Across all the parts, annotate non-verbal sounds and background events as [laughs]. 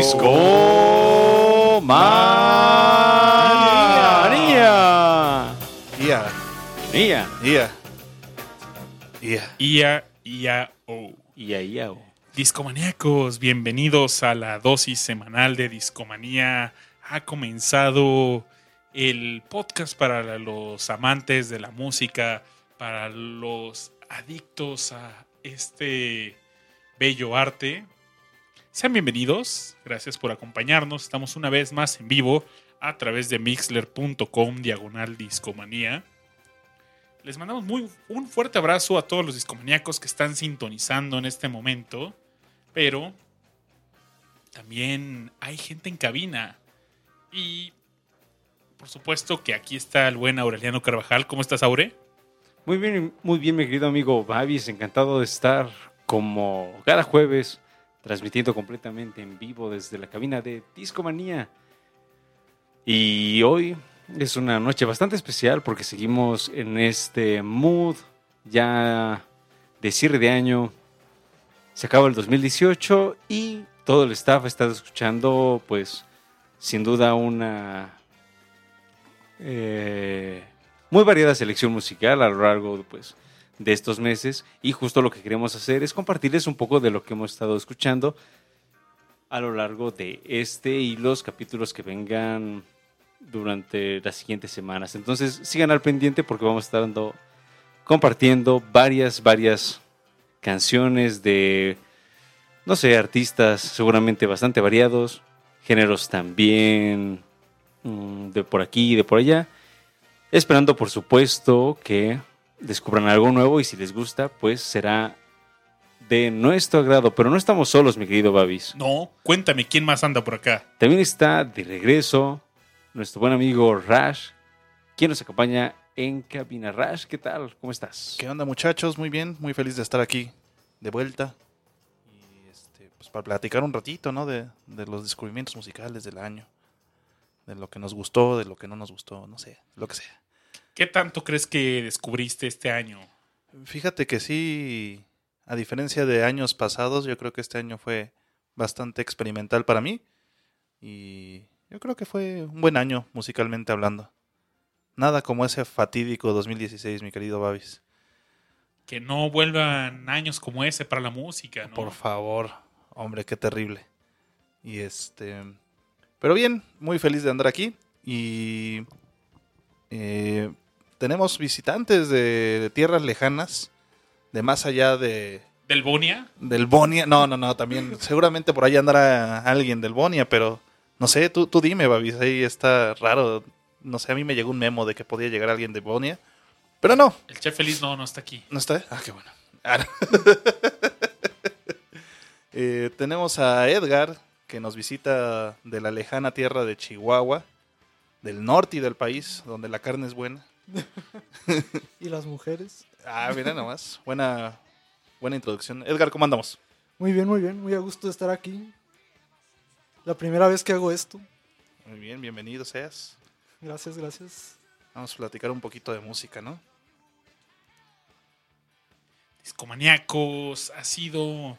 Disco Manía. Ia, Ia. ia, ia. IA, IA. Ia, ia. Discomaníacos, bienvenidos a la dosis semanal de Discomanía. Ha comenzado el podcast para los amantes de la música, para los adictos a este bello arte. Sean bienvenidos, gracias por acompañarnos. Estamos una vez más en vivo a través de mixler.com diagonal discomanía. Les mandamos un fuerte abrazo a todos los discomaníacos que están sintonizando en este momento. Pero también hay gente en cabina. Y por supuesto que aquí está el buen Aureliano Carvajal. ¿Cómo estás, Aure? Muy bien, muy bien, mi querido amigo Babis. Encantado de estar como cada jueves transmitiendo completamente en vivo desde la cabina de Discomanía. Y hoy es una noche bastante especial porque seguimos en este mood ya de cierre de año. Se acaba el 2018 y todo el staff está escuchando, pues, sin duda una eh, muy variada selección musical a lo largo pues, de estos meses. Y justo lo que queremos hacer es compartirles un poco de lo que hemos estado escuchando a lo largo de este y los capítulos que vengan durante las siguientes semanas. Entonces sigan al pendiente porque vamos a estar compartiendo varias, varias canciones de, no sé, artistas seguramente bastante variados, géneros también mm, de por aquí y de por allá. Esperando, por supuesto, que descubran algo nuevo y si les gusta, pues será de nuestro agrado. Pero no estamos solos, mi querido Babis. No, cuéntame quién más anda por acá. También está de regreso nuestro buen amigo Rash, quien nos acompaña en cabina. Rash, ¿qué tal? ¿Cómo estás? ¿Qué onda, muchachos? Muy bien, muy feliz de estar aquí de vuelta. Y este, pues para platicar un ratito, ¿no? De, de los descubrimientos musicales del año. De lo que nos gustó, de lo que no nos gustó, no sé, lo que sea. ¿Qué tanto crees que descubriste este año? Fíjate que sí, a diferencia de años pasados, yo creo que este año fue bastante experimental para mí. Y yo creo que fue un buen año musicalmente hablando. Nada como ese fatídico 2016, mi querido Babis. Que no vuelvan años como ese para la música, ¿no? Por favor, hombre, qué terrible. Y este. Pero bien, muy feliz de andar aquí. Y. eh, tenemos visitantes de, de tierras lejanas, de más allá de, ¿Del Bonia? del Bonia. No, no, no, también. [laughs] seguramente por ahí andará alguien del Bonia, pero no sé, tú, tú dime, Babis. Ahí está raro. No sé, a mí me llegó un memo de que podía llegar alguien de Bonia. Pero no, El chef feliz no, no está aquí. ¿No está? Ah, qué bueno. Ah, [laughs] no. Eh, tenemos a Edgar, que nos visita de la lejana tierra de Chihuahua, del norte y del país, donde la carne es buena. [laughs] ¿Y las mujeres? Ah, mira nomás. Buena, buena introducción. Edgar, ¿cómo andamos? Muy bien, muy bien, muy a gusto de estar aquí. La primera vez que hago esto. Muy bien, bienvenido seas. Gracias, gracias. Vamos a platicar un poquito de música, ¿no? Discomaníacos, ha sido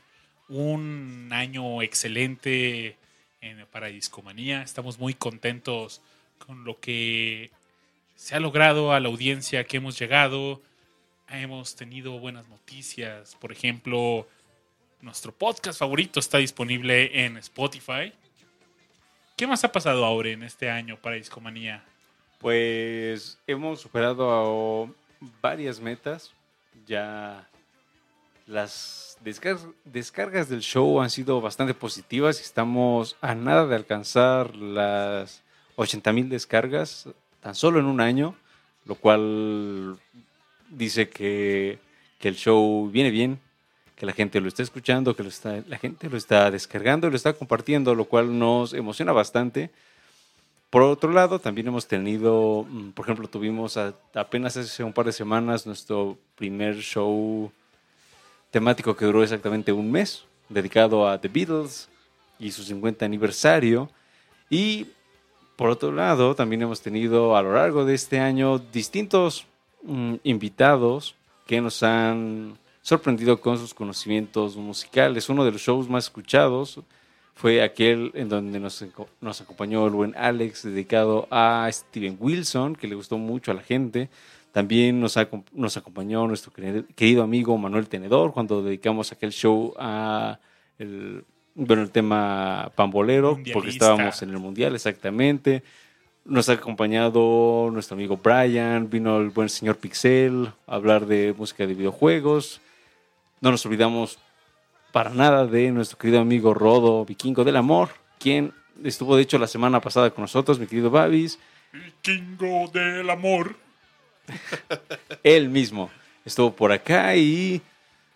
un año excelente en- para Discomanía. Estamos muy contentos con lo que se ha logrado a la audiencia que hemos llegado. Hemos tenido buenas noticias. Por ejemplo, nuestro podcast favorito está disponible en Spotify. ¿Qué más ha pasado ahora en este año para Discomanía? Pues hemos superado varias metas. Ya las descar- descargas del show han sido bastante positivas estamos a nada de alcanzar las 80 mil descargas tan solo en un año, lo cual dice que, que el show viene bien, que la gente lo está escuchando, que lo está, la gente lo está descargando y lo está compartiendo, lo cual nos emociona bastante. Por otro lado, también hemos tenido, mm, por ejemplo, tuvimos apenas hace un par de semanas nuestro primer show temático que duró exactamente un mes, dedicado a The Beatles y su 50 aniversario. Y por otro lado, también hemos tenido a lo largo de este año distintos mm, invitados que nos han sorprendido con sus conocimientos musicales. Uno de los shows más escuchados fue aquel en donde nos, nos acompañó el buen Alex, dedicado a Steven Wilson, que le gustó mucho a la gente. También nos, acom- nos acompañó nuestro querido- amigo Manuel Tenedor cuando dedicamos aquel show a el, bueno, el tema pambolero, porque estábamos en el mundial, exactamente. Nos ha acompañado nuestro amigo Brian, vino el buen señor Pixel a hablar de música de videojuegos. No nos olvidamos para nada de nuestro querido amigo Rodo, vikingo del amor, quien estuvo de hecho la semana pasada con nosotros, mi querido Babis. Vikingo del amor. [laughs] Él mismo estuvo por acá y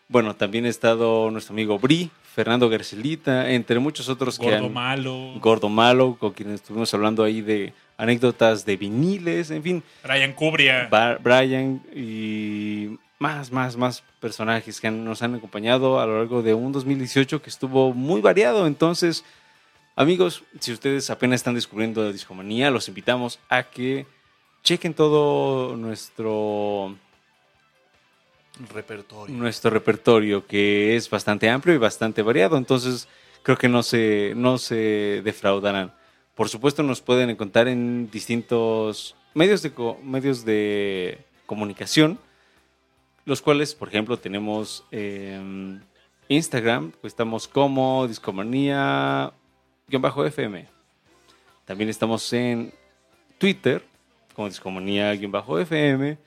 bueno, también ha estado nuestro amigo Bri, Fernando Garcelita, entre muchos otros que Gordo han- malo. Gordo Malo, con quienes estuvimos hablando ahí de anécdotas de viniles, en fin, Brian Cubria. Brian y más, más, más personajes que han- nos han acompañado a lo largo de un 2018 que estuvo muy variado. Entonces, amigos, si ustedes apenas están descubriendo la discomanía, los invitamos a que chequen todo nuestro Repertorio. nuestro repertorio, que es bastante amplio y bastante variado. Entonces, creo que no se, no se defraudarán. Por supuesto, nos pueden encontrar en distintos medios de, medios de comunicación, los cuales, por ejemplo, tenemos em, Instagram, pues estamos como Discomanía-FM. También estamos en Twitter, como Discomanía-FM.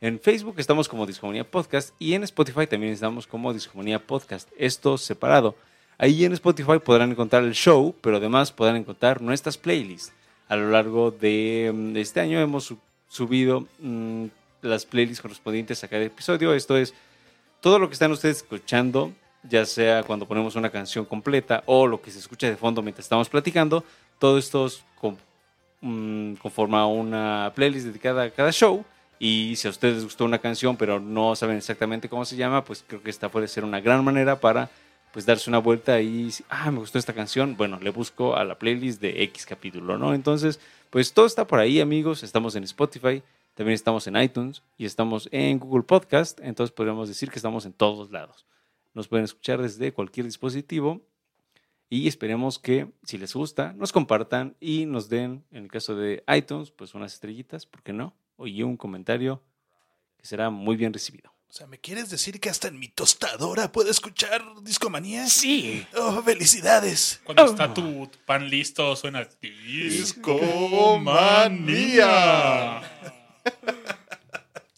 En Facebook estamos como Discomanía Podcast y en Spotify también estamos como Discomanía Podcast. Esto separado. Ahí en Spotify podrán encontrar el show, pero además podrán encontrar nuestras playlists. A lo largo de mm, este año hemos su- subido mm, las playlists correspondientes a cada episodio. Esto es todo lo que están ustedes escuchando, ya sea cuando ponemos una canción completa o lo que se escucha de fondo mientras estamos platicando. Todo esto mm, conforma una playlist dedicada a cada show. Y si a ustedes les gustó una canción, pero no saben exactamente cómo se llama, pues creo que esta puede ser una gran manera para pues darse una vuelta y, ah, me gustó esta canción, bueno, le busco a la playlist de X capítulo, ¿no? Entonces, pues todo está por ahí, amigos. Estamos en Spotify, también estamos en iTunes y estamos en Google Podcast. Entonces podríamos decir que estamos en todos lados. Nos pueden escuchar desde cualquier dispositivo y esperemos que si les gusta, nos compartan y nos den, en el caso de iTunes, pues unas estrellitas, ¿por qué no? Y un comentario que será muy bien recibido. O sea, ¿me quieres decir que hasta en mi tostadora puedo escuchar discomanía? Sí. Oh, felicidades. Cuando Oh. está tu pan listo, suena Discomanía. [laughs]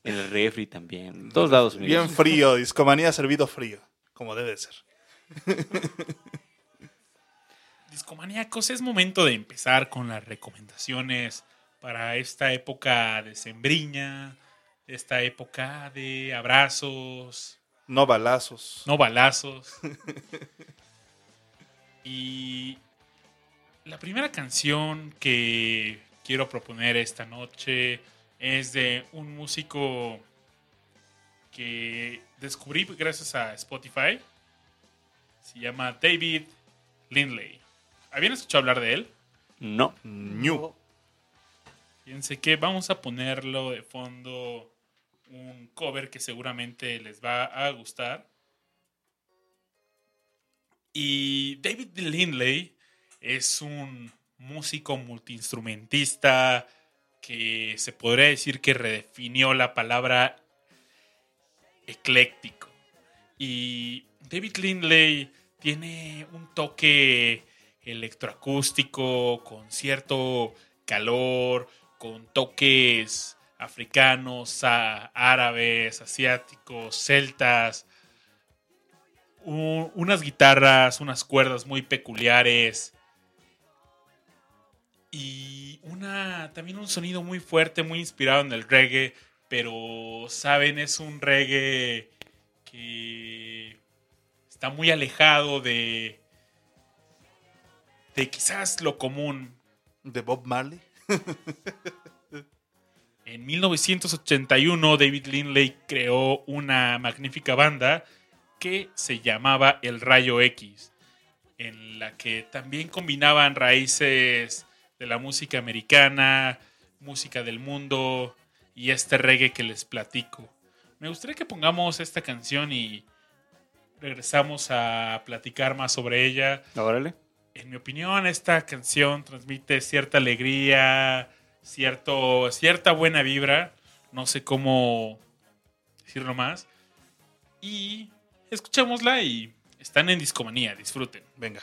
En el refri también. En todos lados. amigos. Bien frío, discomanía servido frío, como debe ser. [laughs] Discomaníacos, es momento de empezar con las recomendaciones para esta época de sembriña, esta época de abrazos, No balazos. no balazos. [laughs] y la primera canción que quiero proponer esta noche es de un músico que descubrí gracias a Spotify. Se llama David Lindley. ¿Habían escuchado hablar de él? No. Ñu. Fíjense que vamos a ponerlo de fondo un cover que seguramente les va a gustar. Y David Lindley es un músico multiinstrumentista que se podría decir que redefinió la palabra ecléctico. Y David Lindley tiene un toque electroacústico con cierto calor, con toques africanos, árabes, asiáticos, celtas, unas guitarras, unas cuerdas muy peculiares. Y una también un sonido muy fuerte, muy inspirado en el reggae, pero saben, es un reggae que está muy alejado de de quizás lo común. De Bob Marley. [laughs] En 1981 David Lindley creó una magnífica banda que se llamaba El Rayo X, en la que también combinaban raíces de la música americana, música del mundo y este reggae que les platico. Me gustaría que pongamos esta canción y regresamos a platicar más sobre ella. Órale. En mi opinión, esta canción transmite cierta alegría, cierto, cierta buena vibra. No sé cómo decirlo más. Y escuchémosla y están en discomanía. Disfruten. Venga.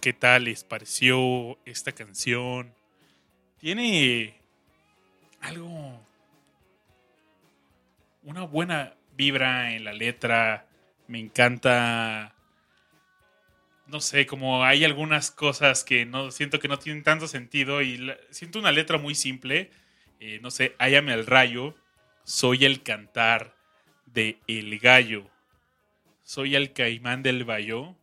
¿Qué tal les pareció esta canción? Tiene algo, una buena vibra en la letra, me encanta, no sé, como hay algunas cosas que no siento que no tienen tanto sentido y siento una letra muy simple, eh, no sé, hállame al rayo, soy el cantar de el gallo, soy el caimán del bayo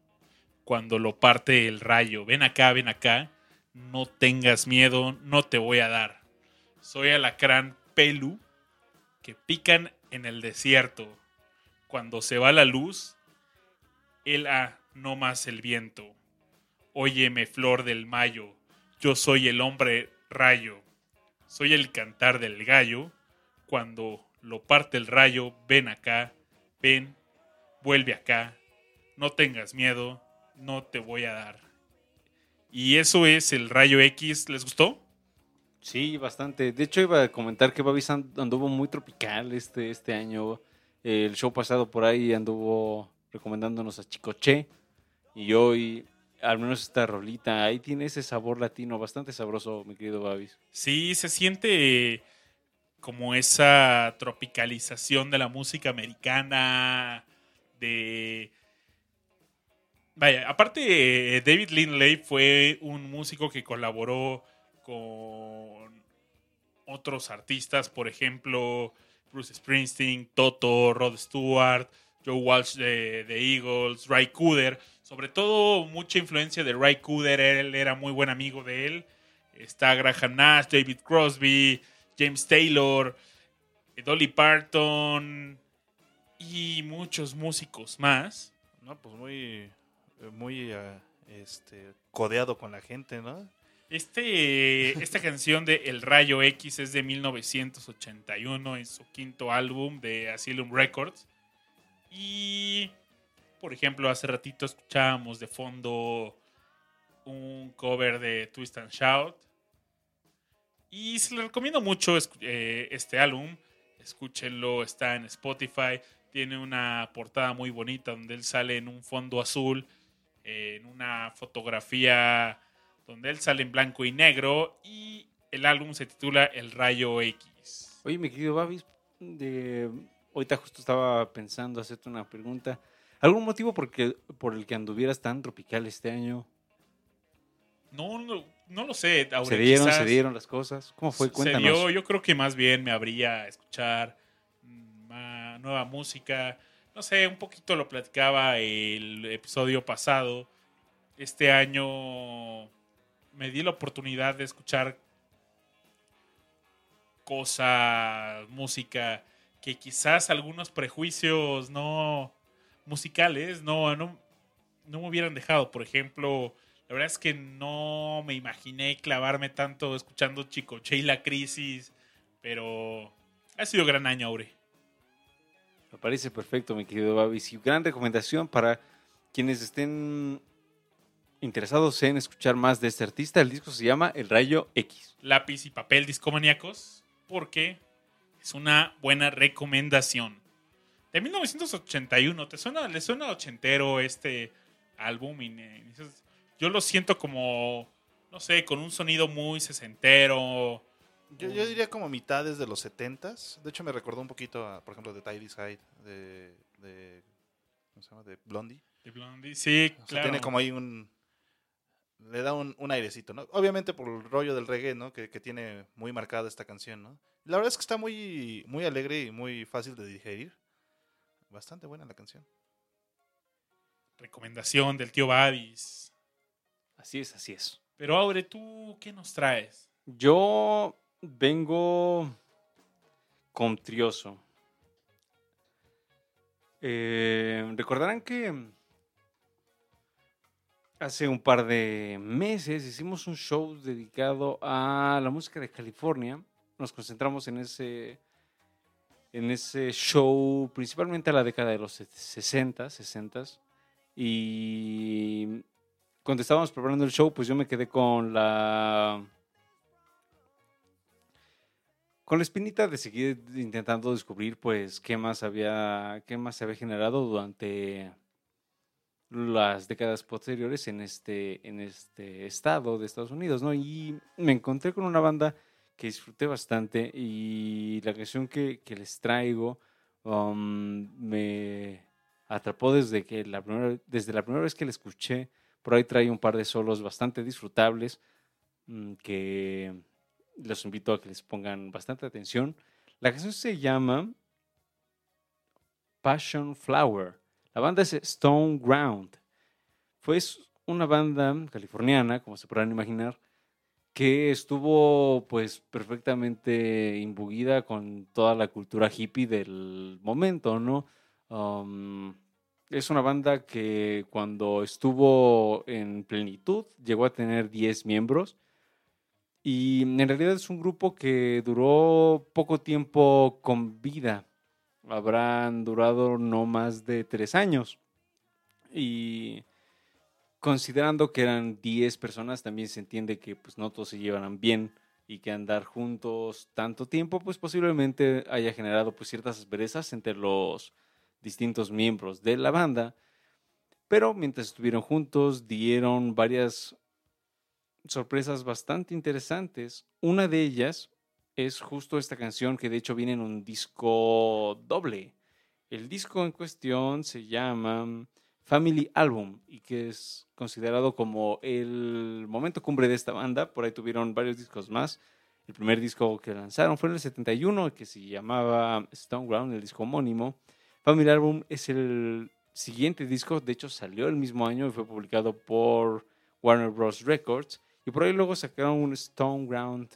cuando lo parte el rayo. Ven acá, ven acá. No tengas miedo, no te voy a dar. Soy alacrán pelu que pican en el desierto. Cuando se va la luz, él a no más el viento. Óyeme, flor del mayo, yo soy el hombre rayo. Soy el cantar del gallo. Cuando lo parte el rayo, ven acá, ven, vuelve acá. No tengas miedo, no te voy a dar. Y eso es el rayo X. ¿Les gustó? Sí, bastante. De hecho, iba a comentar que Babis and- anduvo muy tropical este, este año. El show pasado por ahí anduvo recomendándonos a Chicoche. Y hoy, al menos esta rolita, ahí tiene ese sabor latino bastante sabroso, mi querido Babis. Sí, se siente como esa tropicalización de la música americana, de... Vaya, aparte David Lindley fue un músico que colaboró con otros artistas, por ejemplo, Bruce Springsteen, Toto, Rod Stewart, Joe Walsh de, de Eagles, Ray Cooder, sobre todo mucha influencia de Ray Cooder, él era muy buen amigo de él. Está Graham Nash, David Crosby, James Taylor, Dolly Parton y muchos músicos más. No, pues muy, muy eh, este, codeado con la gente, ¿no? Este, esta canción de El Rayo X es de 1981, en su quinto álbum de Asylum Records. Y, por ejemplo, hace ratito escuchábamos de fondo un cover de Twist and Shout. Y se le recomiendo mucho eh, este álbum. Escúchenlo, está en Spotify. Tiene una portada muy bonita donde él sale en un fondo azul, en una fotografía donde él sale en blanco y negro y el álbum se titula El Rayo X. Oye, mi querido Babis, de... ahorita justo estaba pensando hacerte una pregunta. ¿Algún motivo por, por el que anduvieras tan tropical este año? No, no, lo sé. ¿Se dieron, se dieron las cosas? ¿Cómo fue? Cuéntanos. Se dio, yo creo que más bien me habría escuchar nueva música. No sé, un poquito lo platicaba el episodio pasado. Este año me di la oportunidad de escuchar cosas, música, que quizás algunos prejuicios no musicales no, no, no me hubieran dejado. Por ejemplo, la verdad es que no me imaginé clavarme tanto escuchando Chicoche y la crisis, pero ha sido gran año, Aure. Me parece perfecto, mi querido Babis. Y gran recomendación para quienes estén interesados en escuchar más de este artista, el disco se llama El Rayo X. Lápiz y papel discomaníacos, porque es una buena recomendación. De 1981, ¿te suena, ¿le suena ochentero este álbum? Yo lo siento como, no sé, con un sonido muy sesentero. Yo, diría como mitades de los setentas. De hecho, me recordó un poquito, por ejemplo, de Tidy Side, de, de, ¿cómo se llama? De Blondie. De Blondie, sí, claro. tiene como ahí un, le da un, airecito, ¿no? Obviamente por el rollo del reggae, ¿no? Que, tiene muy marcada esta canción, ¿no? La verdad es que está muy, muy alegre y muy fácil de digerir. Bastante buena la canción. Recomendación del tío Babis. Así es, así es. Pero Aure, ¿tú qué nos traes? Yo vengo contrioso. Eh, recordarán que Hace un par de meses hicimos un show dedicado a la música de California. Nos concentramos en ese, en ese show principalmente a la década de los 60, 60. Y cuando estábamos preparando el show, pues yo me quedé con la con la espinita de seguir intentando descubrir pues qué más había qué más se había generado durante las décadas posteriores en este, en este estado de Estados Unidos, ¿no? Y me encontré con una banda que disfruté bastante y la canción que, les traigo um, me atrapó desde, que la primera, desde la primera vez que la escuché. Por ahí trae un par de solos bastante disfrutables mm, que los invito a que les pongan bastante atención. La canción se llama Passion Flower. La banda es Stone Ground. Fue una banda californiana, como se podrán imaginar, que estuvo pues perfectamente imbuida con toda la cultura hippie del momento, ¿no? Um, es una banda que cuando estuvo en plenitud llegó a tener 10 miembros y en realidad es un grupo que duró poco tiempo con vida habrán durado no más de tres años. Y considerando que eran 10 personas, también se entiende que pues, no todos se llevarán bien y que andar juntos tanto tiempo, pues posiblemente haya generado pues, ciertas asperezas entre los distintos miembros de la banda. Pero mientras estuvieron juntos, dieron varias sorpresas bastante interesantes. Una de ellas es justo esta canción que de hecho viene en un disco doble. El disco en cuestión se llama Family Album y que es considerado como el momento cumbre de esta banda. Por ahí tuvieron varios discos más. El primer disco que lanzaron fue en el 71, que se llamaba Stone Ground, el disco homónimo. Family Album es el siguiente disco, de hecho salió el mismo año y fue publicado por Warner Bros. Records. Y por ahí luego sacaron un Stone Ground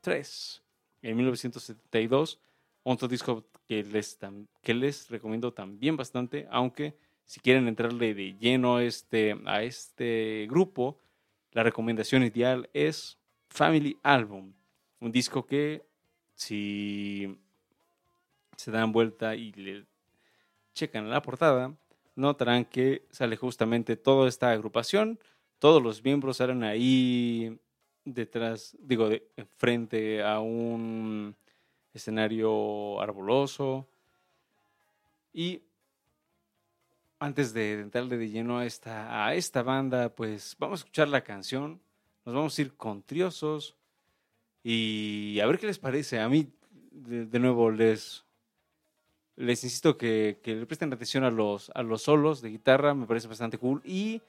3 en 1972. Otro disco que les, que les recomiendo también bastante, aunque si quieren entrarle de lleno este, a este grupo, la recomendación ideal es Family Album. Un disco que si se dan vuelta y le checan la portada, notarán que sale justamente toda esta agrupación. Todos los miembros salen ahí detrás, digo, frente a un escenario arboloso. Y antes de entrarle de lleno a esta, a esta banda, pues vamos a escuchar la canción. Nos vamos a ir con triosos y a ver qué les parece. A mí, de nuevo, les, les insisto que, le presten atención a los, a los solos de guitarra, me parece bastante cool. Y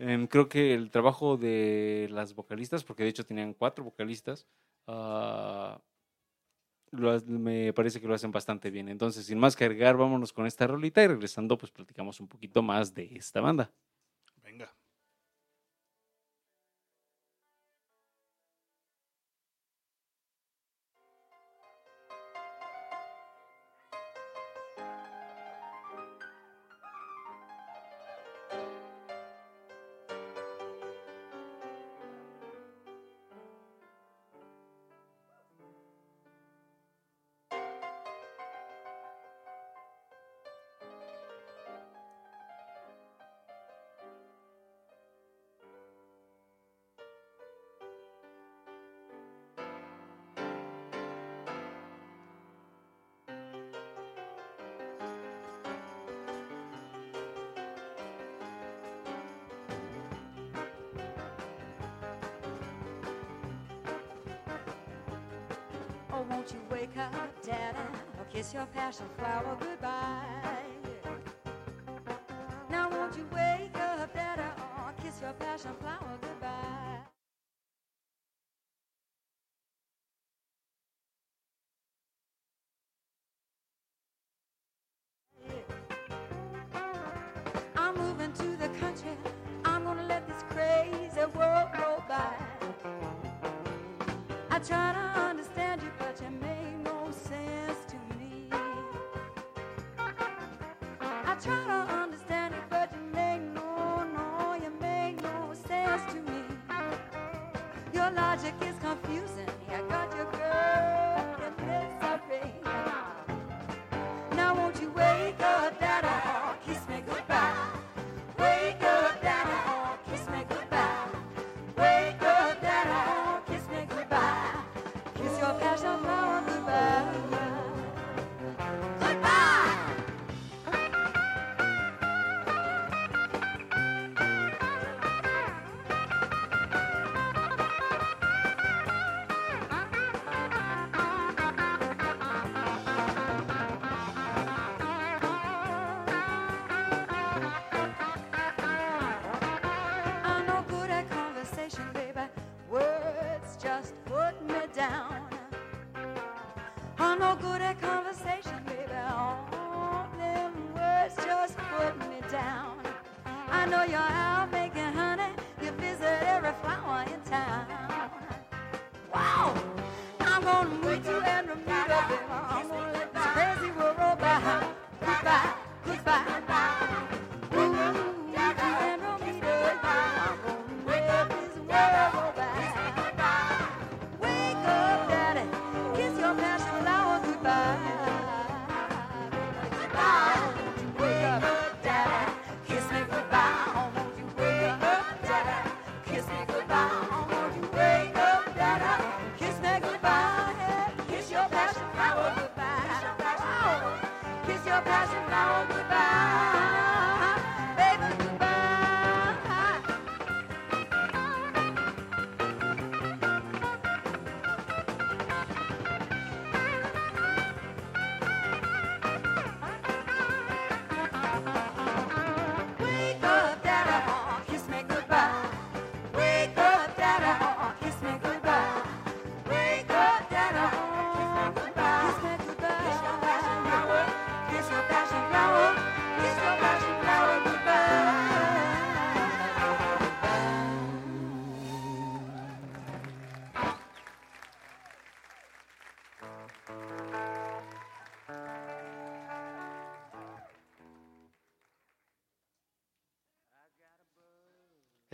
em, creo que el trabajo de las vocalistas, porque de hecho tenían cuatro vocalistas, ah, me parece que lo hacen bastante bien. Entonces, sin más que agregar, vámonos con esta rolita y regresando, pues platicamos un poquito más de esta banda. Won't you wake up, Daddy, or kiss your passion flower goodbye? Now won't you wake up, Daddy, or kiss your passion flower goodbye?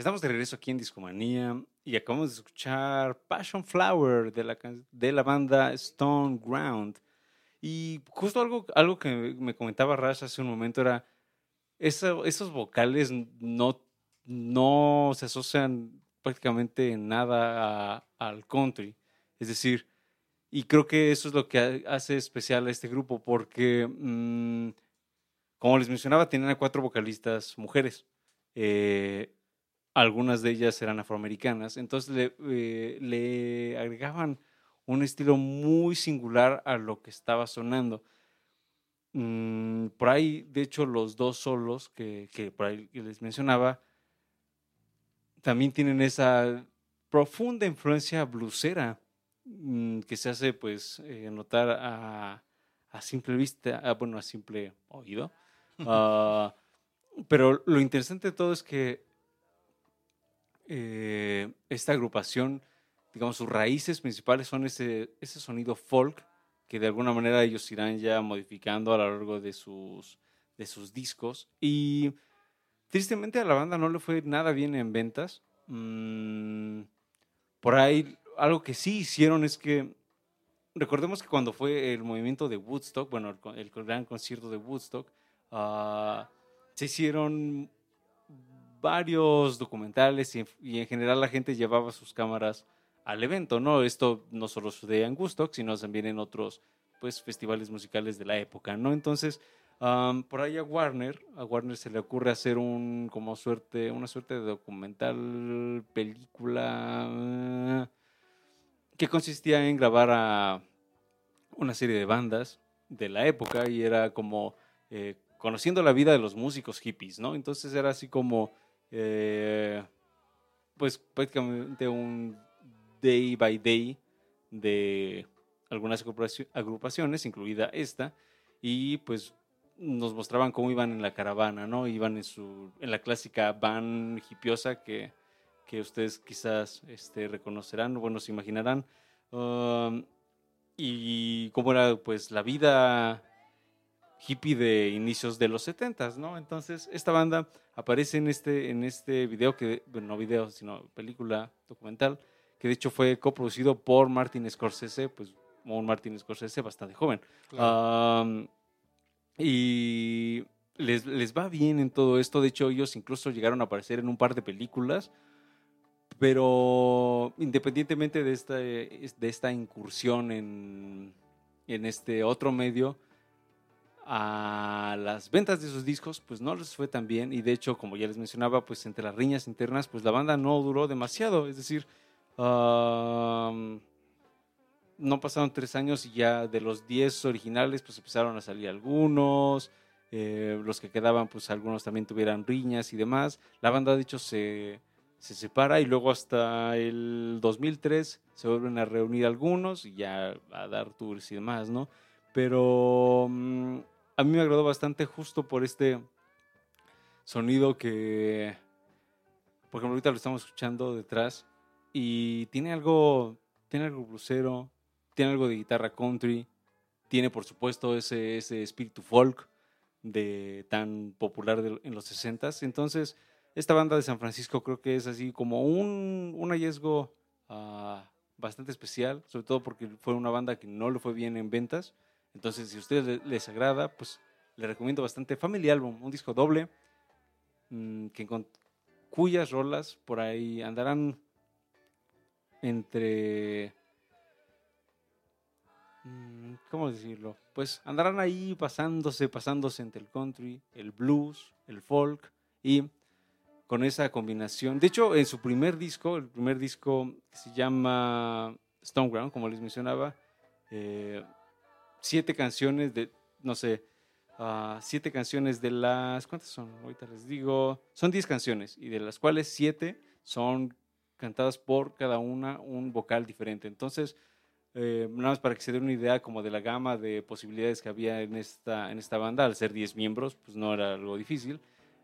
Estamos de regreso aquí en Discomanía y acabamos de escuchar Passion Flower de la, de la banda Stone Ground. Y justo algo, algo que me comentaba Rash hace un momento era, eso- esos vocales no, no se asocian prácticamente en nada al country. Es decir, y creo que eso es lo que ha- hace especial a este grupo porque, mm, como les mencionaba, tenían a cuatro vocalistas mujeres. Eh, algunas de ellas eran afroamericanas, entonces le, eh, le agregaban un estilo muy singular a lo que estaba sonando. Mm, por ahí, de hecho, los dos solos que, que por ahí les mencionaba, también tienen esa profunda influencia blusera mm, que se hace pues eh, notar a, a simple vista, ah, bueno, a simple oído. [laughs] Ah, pero lo interesante de todo es que eh, esta agrupación, digamos, sus raíces principales son ese, ese sonido folk que de alguna manera ellos irán ya modificando a lo largo de sus, de sus discos. Y tristemente a la banda no le fue nada bien en ventas. Mm, por ahí, algo que sí hicieron es que, recordemos que cuando fue el movimiento de Woodstock, bueno, el, el gran concierto de Woodstock, ah, se hicieron varios documentales y, en general la gente llevaba sus cámaras al evento, ¿no? Esto no solo sucede en Woodstock, sino también en otros pues, festivales musicales de la época, ¿no? Entonces, por ahí a Warner, a Warner se le ocurre hacer un, como suerte, una suerte de documental, película, eh, que consistía en grabar a una serie de bandas de la época y era como eh, conociendo la vida de los músicos hippies, ¿no? Entonces era así como, eh, pues prácticamente un day by day de algunas agrupaci- agrupaciones, incluida esta, y pues nos mostraban cómo iban en la caravana, ¿no? Iban en su en la clásica van hipiosa que, que ustedes quizás este, reconocerán, bueno, se imaginarán. Um, y cómo era pues la vida hippie de inicios de los 70 ¿no? Entonces, esta banda aparece en este, en este video, que, bueno, no video, sino película documental, que de hecho fue coproducido por Martin Scorsese, pues un Martin Scorsese bastante joven. Y les, les va bien en todo esto. De hecho, ellos incluso llegaron a aparecer en un par de películas. Pero independientemente de esta, de esta incursión en, en este otro medio, a las ventas de sus discos, pues no les fue tan bien. Y de hecho, como ya les mencionaba, pues entre las riñas internas, pues la banda no duró demasiado. Es decir, no pasaron tres años y ya de los 10 originales, pues empezaron a salir algunos. eh, los que quedaban, pues algunos también tuvieran riñas y demás. La banda, de hecho, se, se separa y luego hasta el 2003 se vuelven a reunir algunos y ya a dar tours y demás, ¿no? Pero mm, a mí me agradó bastante justo por este sonido que, por ejemplo, ahorita lo estamos escuchando detrás y tiene algo, tiene algo blusero, tiene algo de guitarra country, tiene por supuesto ese, ese espíritu folk de tan popular en los 60s. Entonces, esta banda de San Francisco creo que es así como un, un hallazgo ah, bastante especial, sobre todo porque fue una banda que no le fue bien en ventas. Entonces, si a ustedes le- les agrada, pues les recomiendo bastante Family Album, un disco doble, mm, que con cuyas rolas por ahí andarán entre... mm, ¿Cómo decirlo? Pues andarán ahí pasándose, pasándose entre el country, el blues, el folk y con esa combinación. De hecho, en su primer disco, el primer disco que se llama Stone Ground, como les mencionaba, eh, siete canciones de, no sé, ah, siete canciones de las, ¿cuántas son? Ahorita les digo, son diez canciones y de las cuales siete son cantadas por cada una un vocal diferente. Entonces, eh, nada más para que se den una idea como de la gama de posibilidades que había en esta, en esta banda, al ser 10 miembros, pues no era algo difícil.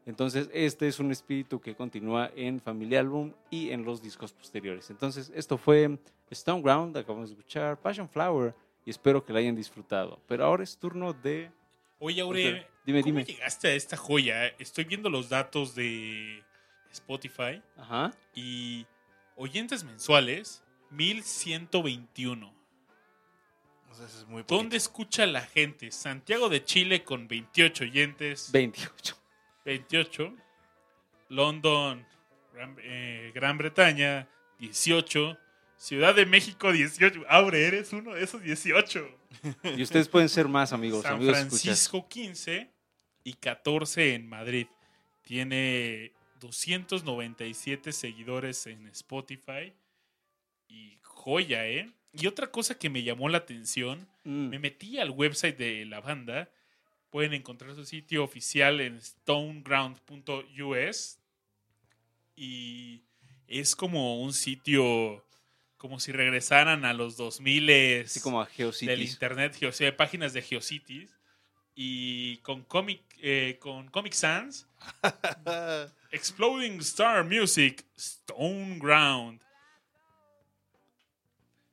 Entonces, este es un espíritu que continúa en Family Album y en los discos posteriores. Entonces, esto fue Stone Ground, acabamos de escuchar Passion Flower y espero que la hayan disfrutado. Pero ahora es turno de... Oye, Aure, Dime, ¿cómo dime. llegaste a esta joya? Estoy viendo los datos de Spotify. Ajá. Y oyentes mensuales, 1121. O sea, eso es muy. ¿Dónde escucha la gente? Santiago de Chile con 28 oyentes. 28. 28. London, Gran, eh, Gran Bretaña, 18. Ciudad de México, 18. Aure, eres uno de esos 18. Y ustedes pueden ser más, amigos. San amigos escuchas. Francisco, 15. Y 14 en Madrid. Tiene 297 seguidores en Spotify. Y joya, ¿eh? Y otra cosa que me llamó la atención Mm. me metí al website de la banda. Pueden encontrar su sitio oficial en stoneground.us. Y es como un sitio, como si regresaran a los 2000 Así como a del Geocities. internet, geo- o sea, páginas de Geocities. Y con Comic, eh, con Comic Sans, [laughs] Exploding Star Music, Stone Ground.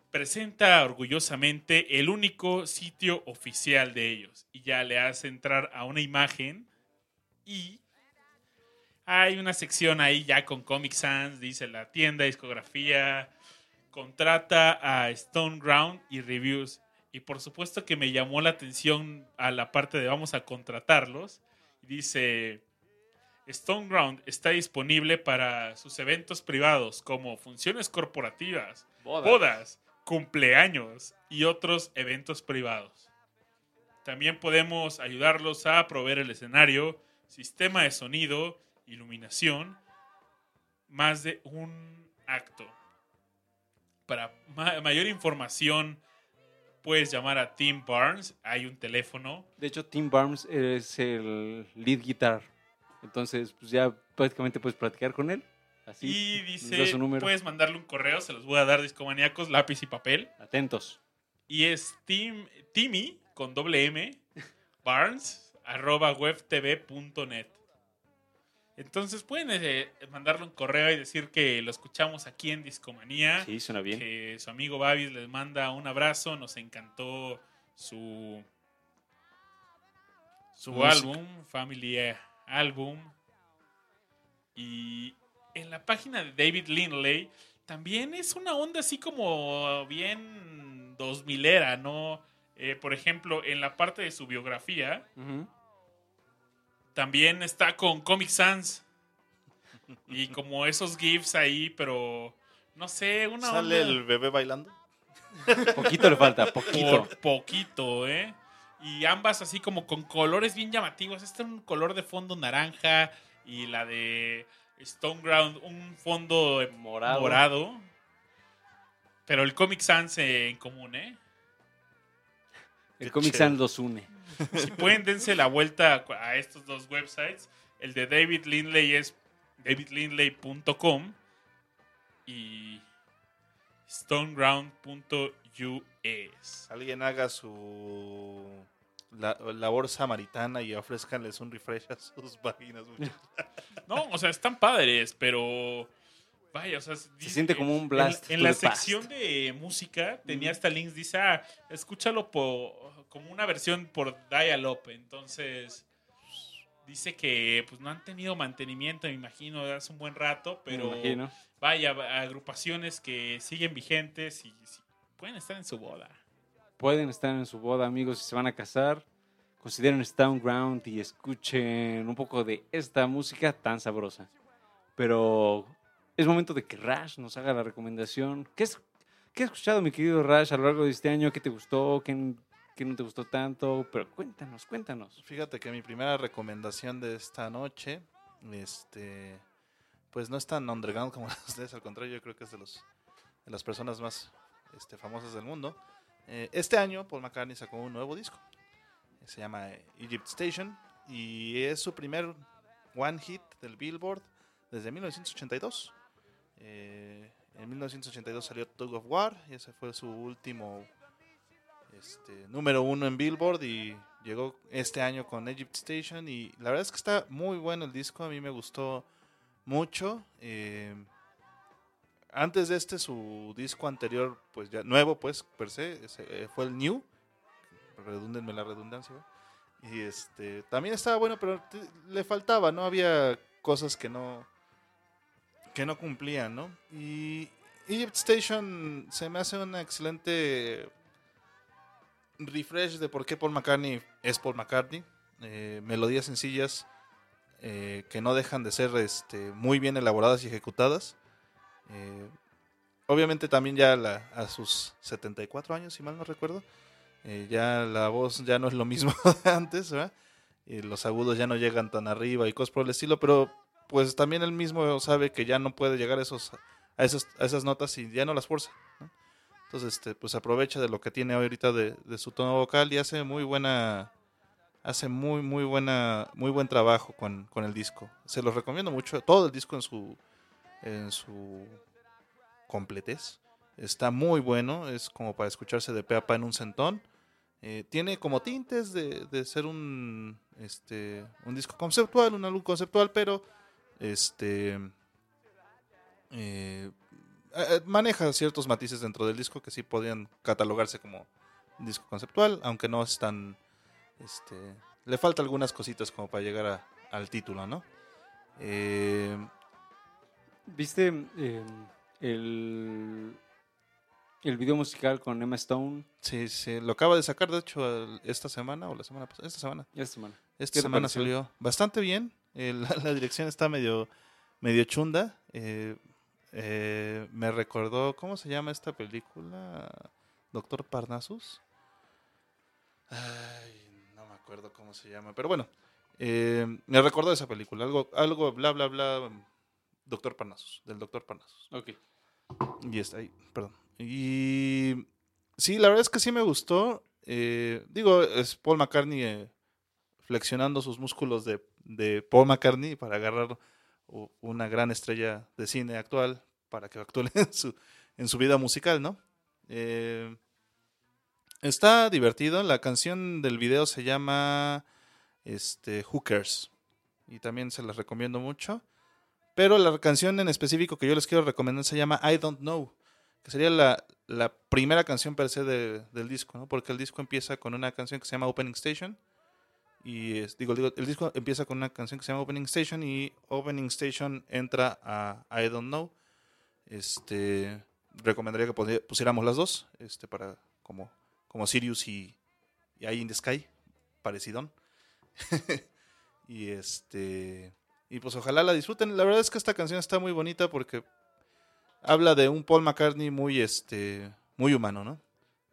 Presenta orgullosamente el único sitio oficial de ellos. Y ya le hace entrar a una imagen. Y hay una sección ahí ya con Comic Sans. Dice la tienda, discografía. Contrata a Stone Ground y reviews. Y por supuesto que me llamó la atención a la parte de vamos a contratarlos. Dice. Stoneground está disponible para sus eventos privados como funciones corporativas, bodas, cumpleaños y otros eventos privados. También podemos ayudarlos a proveer el escenario, sistema de sonido, iluminación, más de un acto. Para ma- mayor información puedes llamar a Tim Barnes, hay un teléfono De hecho, Tim Barnes es el lead guitar. Entonces, pues ya prácticamente puedes practicar con él. Así. y dice, su puedes mandarle un correo, se los voy a dar discomaníacos, lápiz y papel. Atentos. Y es Tim, Timmy, con doble M, [laughs] Barnes, arroba webtv.net. Entonces pueden eh, mandarle un correo y decir que lo escuchamos aquí en Discomanía. Sí, suena bien. Que su amigo Babis les manda un abrazo. Nos encantó su, su Música. álbum, Family Album. Y en la página de David Lindley también es una onda así como bien 2000 era, ¿no? Eh, por ejemplo, en la parte de su biografía Ujú. También está con Comic Sans. Y como esos GIFs ahí, pero no sé, una ¿Sale onda el bebé bailando? Poquito le falta, poquito. por poquito, ¿eh? Y ambas así como con colores bien llamativos. Este es un color de fondo naranja y la de Stone Ground un fondo Morado. morado. Pero el Comic Sans en común, ¿eh? El Qué Comic. Sans los une. [laughs] Si pueden, dense la vuelta a estos dos websites. El de David Lindley es davidlindley.com y stoneground.us. Alguien haga su la- labor samaritana y ofrezcanles un refresh a sus páginas. muchachos. No, o sea, están padres, pero vaya, o sea, se siente como un blast En, la past. sección de música tenía hasta links, dice, ah, escúchalo po- como una versión por Dial-Up, entonces dice que pues no han tenido mantenimiento, me imagino, hace un buen rato, pero vaya, agrupaciones que siguen vigentes y, pueden estar en su boda. Pueden estar en su boda, amigos, si se van a casar. Consideren Stone Ground y escuchen un poco de esta música tan sabrosa. Pero es momento de que Rash nos haga la recomendación. ¿Qué, es, qué has escuchado, mi querido Rash, a lo largo de este año? ¿Qué te gustó? ¿Qué, qué no te gustó tanto? Pero cuéntanos, cuéntanos. Fíjate que mi primera recomendación de esta noche, este, pues no es tan underground como [laughs] ustedes, al contrario, yo creo que es de los de las personas más este, famosas del mundo. Eh, este año Paul McCartney sacó un nuevo disco, se llama eh, Egypt Station y es su primer one hit del Billboard desde 1982. Eh, en 1982 salió Tug of War y ese fue su último este, número uno en Billboard y llegó este año con Egypt Station y la verdad es que está muy bueno el disco, a mí me gustó mucho. eh, antes de este, su disco anterior, pues ya nuevo, pues per se, eh, fue el New, redúndenme la redundancia, y este también estaba bueno, pero le faltaba, no había cosas que no que no cumplían, ¿no? Y Egypt Station se me hace una excelente refresh de por qué Paul McCartney es Paul McCartney. Eh, melodías sencillas eh, que no dejan de ser este, muy bien elaboradas y ejecutadas. Eh, obviamente también ya a sus 74 años, si mal no recuerdo, ya la voz ya no es lo mismo [laughs] de antes, ¿verdad? Y los agudos ya no llegan tan arriba y cosas por el estilo, pero pues también él mismo sabe que ya no puede llegar a, esos, a, esas notas y ya no las forza. ¿no? Entonces, este, pues aprovecha de lo que tiene ahorita de, de su tono vocal y hace muy buena, hace muy, muy buena, muy buen trabajo con, con el disco. Se los recomiendo mucho, todo el disco en su, en su completez. Está muy bueno, es como para escucharse de pe a pa en un centón. Eh, tiene como tintes de, de ser un, este, un disco conceptual, un álbum conceptual, pero este eh, eh, maneja ciertos matices dentro del disco que sí podrían catalogarse como disco conceptual, aunque no es tan, este, le falta algunas cositas como para llegar a- al título, ¿no? Eh, ¿Viste eh, el, el video musical con Emma Stone sí, sí, lo acaba de sacar, de hecho, esta semana o la semana pasada, esta semana. esta semana? Esta ¿Qué te semana salió bastante bien. eh, [laughs] la, la dirección está medio, medio chunda. eh, eh, me recordó, ¿cómo se llama esta película? Doctor Parnassus. Ay, no me acuerdo cómo se llama, pero bueno, eh, me recordó esa película, algo, algo, bla, bla, bla, Doctor Parnassus, del Doctor Parnassus. Ok. Y está ahí, perdón. Y sí, la verdad es que sí me gustó. eh, digo, es Paul McCartney eh, flexionando sus músculos de, de Paul McCartney para agarrar una gran estrella de cine actual para que actúe [laughs] en su, vida musical, ¿no? Eh, está divertido. La canción del video se llama este, Hookers. Y también se las recomiendo mucho. Pero la canción en específico que yo les quiero recomendar se llama I Don't Know, que sería la, primera canción per se de- del disco, ¿no? Porque el disco empieza con una canción que se llama Opening Station. Y digo, digo, el disco empieza con una canción que se llama Opening Station y Opening Station entra a I Don't Know. Este, recomendaría que pusiéramos las dos, este, para como, como Sirius y, y Eye in the Sky, parecidón. [laughs] y este, y pues ojalá la disfruten. La verdad es que esta canción está muy bonita porque habla de un Paul McCartney muy, este, muy humano, ¿no?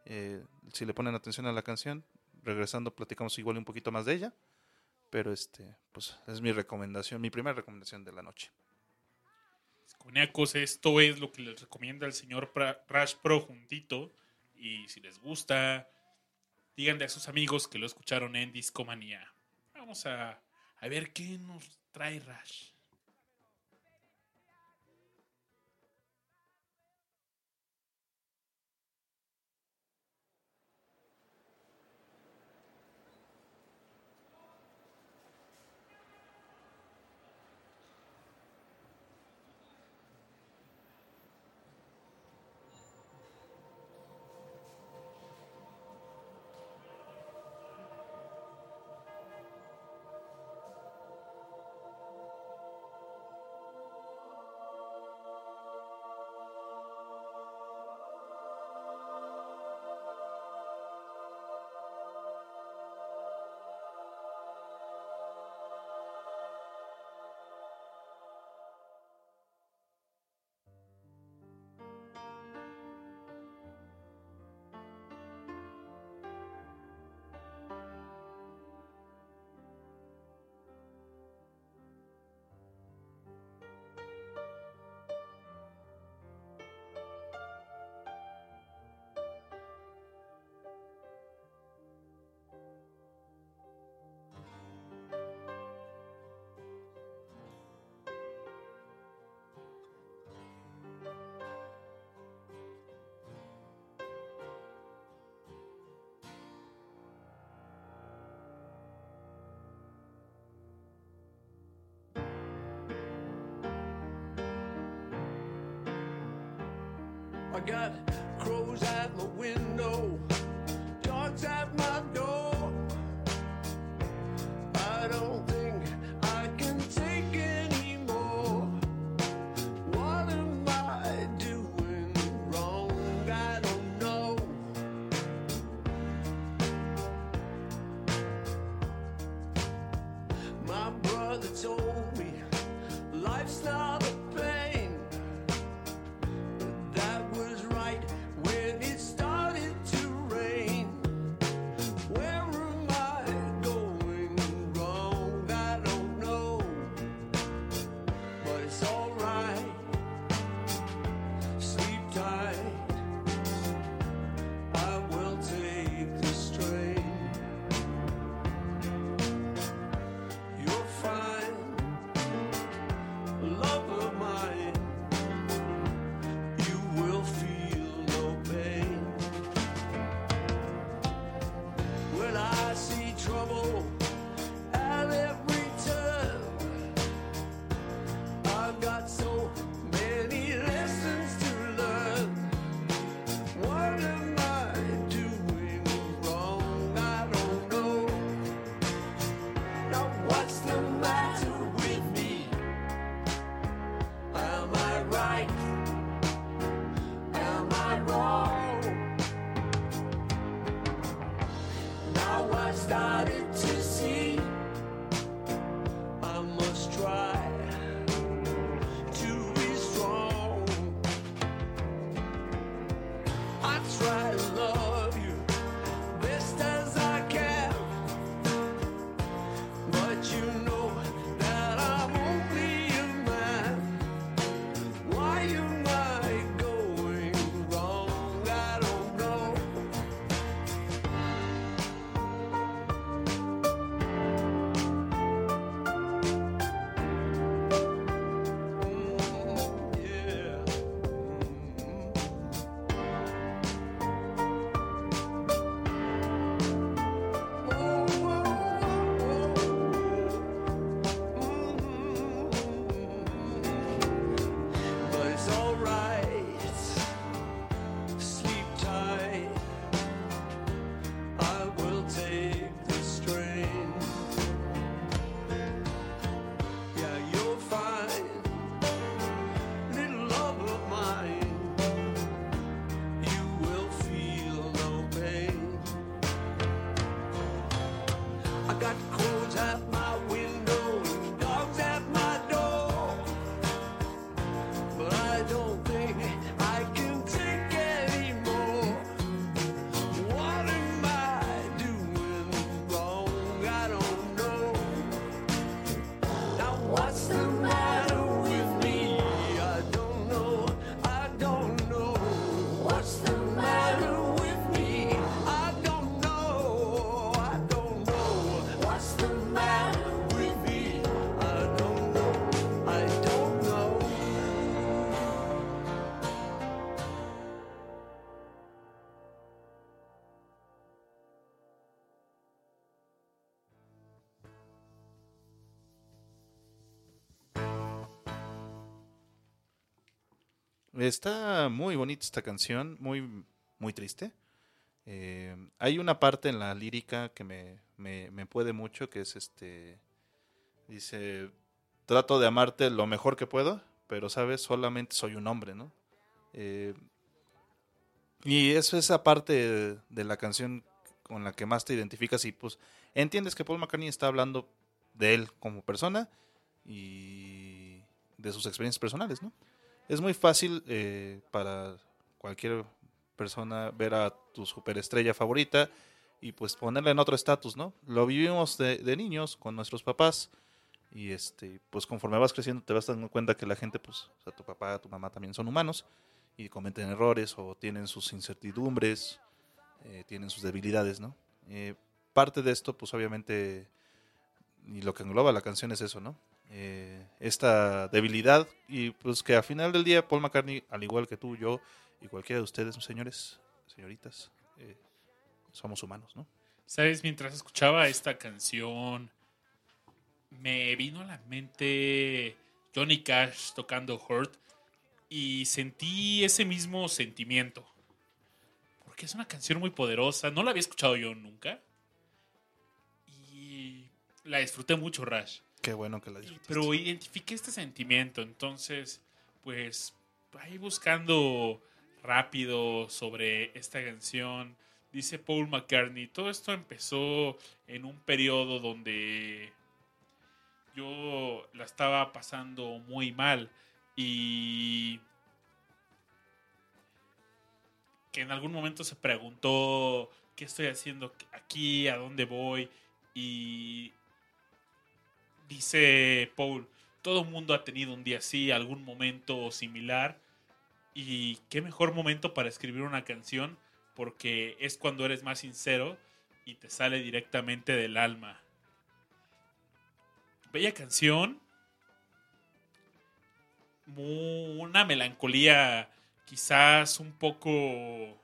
Eh, si le ponen atención a la canción, regresando platicamos igual un poquito más de ella. Pero este, pues es mi recomendación, mi primera recomendación de la noche. Coniacos, esto es lo que les recomienda el señor Rash Pro juntito. Y si les gusta, díganle a sus amigos que lo escucharon en Discomanía. Vamos a, a ver qué nos trae Rash. I got crows at my window, dogs at my door. Está muy bonita esta canción, muy, muy triste. Eh, hay una parte en la lírica que me, me, me puede mucho, que es este... Dice, trato de amarte lo mejor que puedo, pero sabes, solamente soy un hombre, ¿no? Eh, y es esa parte de, de la canción con la que más te identificas y pues entiendes que Paul McCartney está hablando de él como persona y de sus experiencias personales, ¿no? Es muy fácil eh, para cualquier persona ver a tu superestrella favorita y pues ponerla en otro estatus, ¿no? Lo vivimos de, niños con nuestros papás y este, pues conforme vas creciendo te vas dando cuenta que la gente, pues, o sea, tu papá, tu mamá también son humanos y cometen errores o tienen sus incertidumbres, eh, tienen sus debilidades, ¿no? Eh, parte de esto, pues obviamente, y lo que engloba la canción es eso, ¿no? Eh, esta debilidad y pues que al final del día Paul McCartney, al igual que tú, yo y cualquiera de ustedes, señores, señoritas, eh, somos humanos, ¿no? ¿Sabes? Mientras escuchaba esta canción, me vino a la mente Johnny Cash tocando Hurt y sentí ese mismo sentimiento. Porque es una canción muy poderosa. No la había escuchado yo nunca. Y la disfruté mucho, Rash. Qué bueno que la disfrutaste. Pero identifiqué este sentimiento, entonces, pues, ahí buscando rápido sobre esta canción, dice Paul McCartney, todo esto empezó en un periodo donde yo la estaba pasando muy mal y que en algún momento se preguntó qué estoy haciendo aquí, a dónde voy y dice Paul, todo el mundo ha tenido un día así, algún momento similar Y qué mejor momento para escribir una canción porque es cuando eres más sincero y te sale directamente del alma. Bella canción. Una melancolía quizás un poco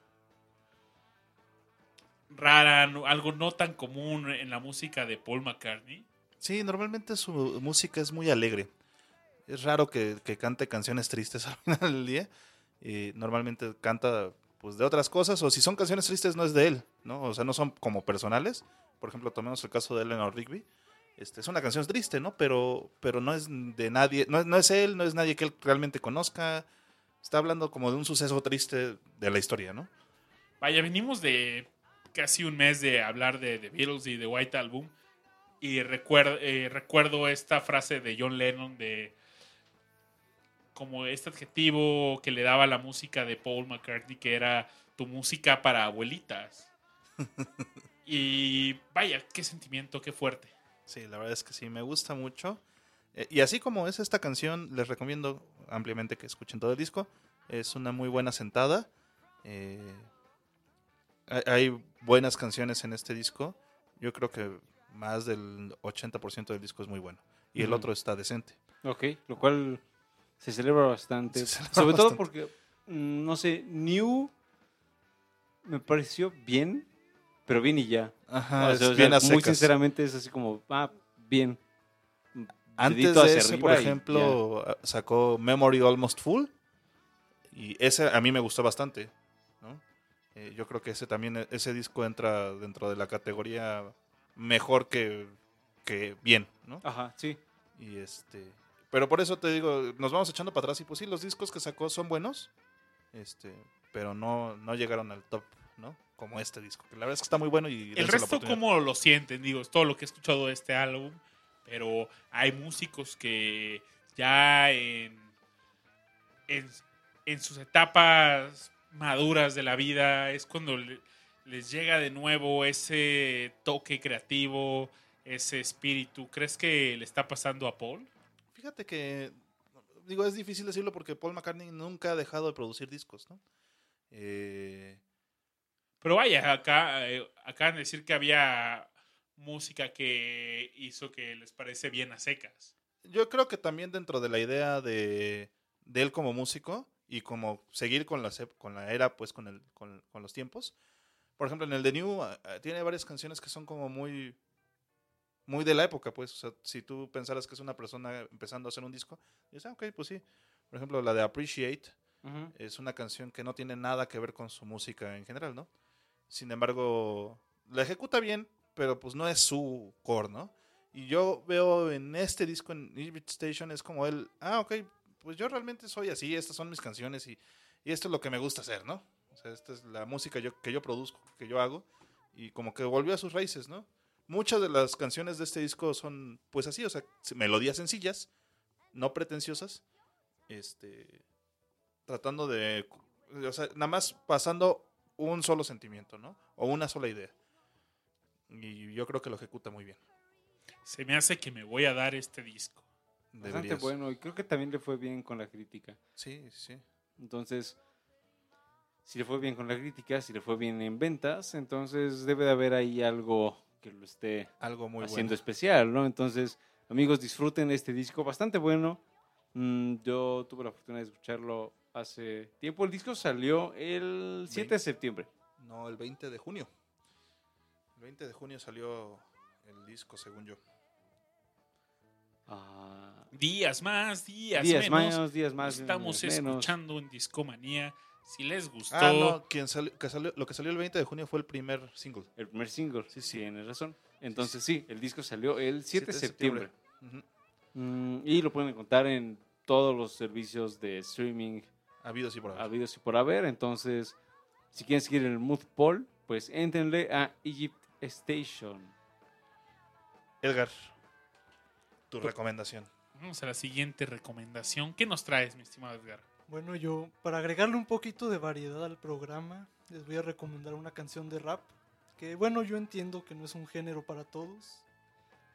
rara, algo no tan común en la música de Paul McCartney. Sí, normalmente su música es muy alegre. Es raro que, que cante canciones tristes [laughs] al final del día. Y normalmente canta pues de otras cosas, o si son canciones tristes no es de él, ¿no? O sea, no son como personales. Por ejemplo, tomemos el caso de Eleanor Rigby. Este, es una canción triste, ¿no? Pero, pero no es de nadie, no, no es él, no es nadie que él realmente conozca. Está hablando como de un suceso triste de la historia, ¿no? Vaya, venimos de casi un mes de hablar de The Beatles y de White Album. Y recuerdo, recuerdo esta frase de John Lennon de como este adjetivo que le daba a la música de Paul McCartney, que era tu música para abuelitas. [laughs] y vaya, qué sentimiento, qué fuerte. Sí, la verdad es que sí, me gusta mucho. Eh, y así como es esta canción, les recomiendo ampliamente que escuchen todo el disco. Es una muy buena sentada. Eh, hay buenas canciones en este disco. Yo creo que más del 80% del disco es muy bueno. Y el otro está decente. Ok, lo cual se celebra bastante. Se celebra Sobre todo porque, mm, no sé, New me pareció bien, pero bien y ya. Ajá, O es sea, o sea, bien a muy sinceramente es así como, ah, bien. Antes de ese, por ejemplo, sacó Memory Almost Full. Y ese a mí me gustó bastante. ¿no? Eh, yo creo que ese también, ese disco entra dentro de la categoría mejor que, que bien, ¿no? Ajá, sí. Y este, pero por eso te digo, nos vamos echando para atrás y pues sí, los discos que sacó son buenos, este, pero no, no llegaron al top, ¿no? Como este disco, que la verdad es que está muy bueno y El resto. ¿cómo lo sienten? Digo, es todo lo que he escuchado de este álbum, pero hay músicos que ya en, en, en sus etapas maduras de la vida es cuando le- les llega de nuevo ese toque creativo, ese espíritu. ¿Crees que le está pasando a Paul? Fíjate que, digo, es difícil decirlo porque Paul McCartney nunca ha dejado de producir discos, ¿no? Eh, Pero vaya, acá eh, acaban de decir que había música que hizo que les parece bien a secas. yo creo que también dentro de la idea de, de él como músico y como seguir con la, con la era, pues con, el, con, con los tiempos. Por ejemplo, en el de New ah, ah, tiene varias canciones que son como muy muy de la época, pues. O sea, si tú pensaras que es una persona empezando a hacer un disco, dices, ah, ok, pues sí. Por ejemplo, la de Appreciate Ujú. es una canción que no tiene nada que ver con su música en general, ¿no? Sin embargo, la ejecuta bien, pero pues no es su core, ¿no? Y yo veo en este disco, en Ibit Station, es como él, ah, ok, pues yo realmente soy así, estas son mis canciones y, y esto es lo que me gusta hacer, ¿no? O sea, esta es la música yo, que yo produzco, que yo hago, y como que volvió a sus raíces, ¿no? Muchas de las canciones de este disco son, pues así, o sea, melodías sencillas, no pretenciosas, este, tratando de, o sea, nada más pasando un solo sentimiento, ¿no? O una sola idea. Y yo creo que lo ejecuta muy bien. Se me hace que me voy a dar este disco. Bastante bueno y creo que también le fue bien con la crítica. Sí, sí. Entonces, si le fue bien con la crítica, si le fue bien en ventas, entonces debe de haber ahí algo que lo esté Algo muy haciendo bueno. especial, ¿no? Entonces, amigos, disfruten este disco bastante bueno. Mm, yo tuve la fortuna de escucharlo hace tiempo. El disco salió el 7 de septiembre. No, el 20 de junio. El 20 de junio salió el disco, según yo. Ah, Días más, días, días menos. más, días más. Estamos días menos. escuchando en Discomanía. Si les gustó, Ah, no, quien salió, que salió, lo que salió el 20 de junio fue el primer single. El primer single, Sí, sí, tienes razón. Entonces, sí, el disco salió el 7 de septiembre. Mm, y lo pueden encontrar en todos los servicios de streaming Habidos y por haber. habidos y por haber. Entonces, si quieren seguir el Mood Poll, pues éntrenle a Egypt Station. Edgar, tu recomendación. vamos a la siguiente recomendación. ¿Qué nos traes, mi estimado Edgar? Bueno, yo, para agregarle un poquito de variedad al programa, les voy a recomendar una canción de rap. Que bueno, yo entiendo que no es un género para todos.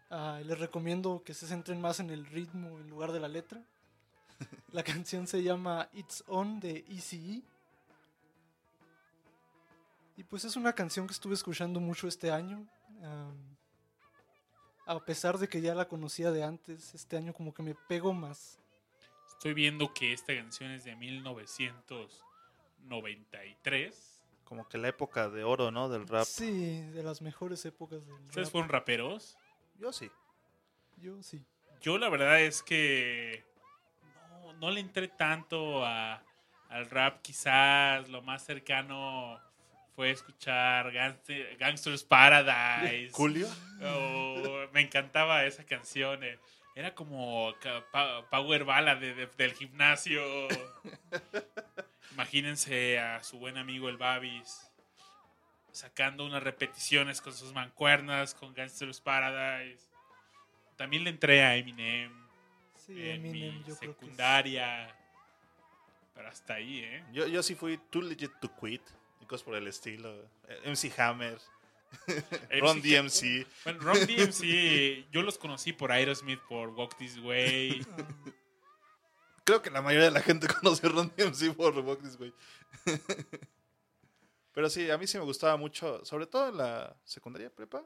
Ah, les recomiendo que se centren más en el ritmo en lugar de la letra. [laughs] La canción se llama It's On de ECE. Y pues es una canción que estuve escuchando mucho este año. a pesar de que ya la conocía de antes, este año como que me pego más. Estoy viendo que esta canción es de 1993. Como que la época de oro, ¿no? Del rap. Sí, de las mejores épocas del ¿Ustedes rap. fueron raperos? Yo sí. Yo sí. Yo la verdad es que no, no le entré tanto a- al rap. Quizás lo más cercano fue escuchar Gangster- Gangster's Paradise. Julio. Oh, me encantaba esa canción. eh. Era como power ballad de- de- del gimnasio. [laughs] Imagínense a su buen amigo el Babis sacando unas repeticiones con sus mancuernas con Gangster's Paradise. También le entré a Eminem Sí, en Eminem, mi yo creo que es- secundaria. Pero hasta ahí, ¿eh? Yo, yo sí fui too legit to quit. Y cosas por el estilo. Eh, MC Hammer. Ron MC DMC. Bueno, Ron DMC, yo los conocí por Aerosmith, por Walk This Way. [laughs] Creo que la mayoría de la gente [laughs] conoce a Ron DMC por Rock This Way. [laughs] Pero sí, a mí sí me gustaba mucho, sobre todo en la secundaria prepa.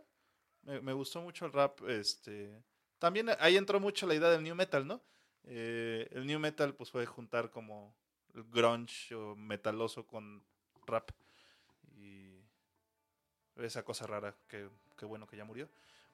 Me, me gustó mucho el rap. Este, también ahí entró mucho la idea del new metal, ¿no? Eh, el new metal pues fue juntar como el grunge o metaloso con rap. Esa cosa rara, que, que bueno que ya murió.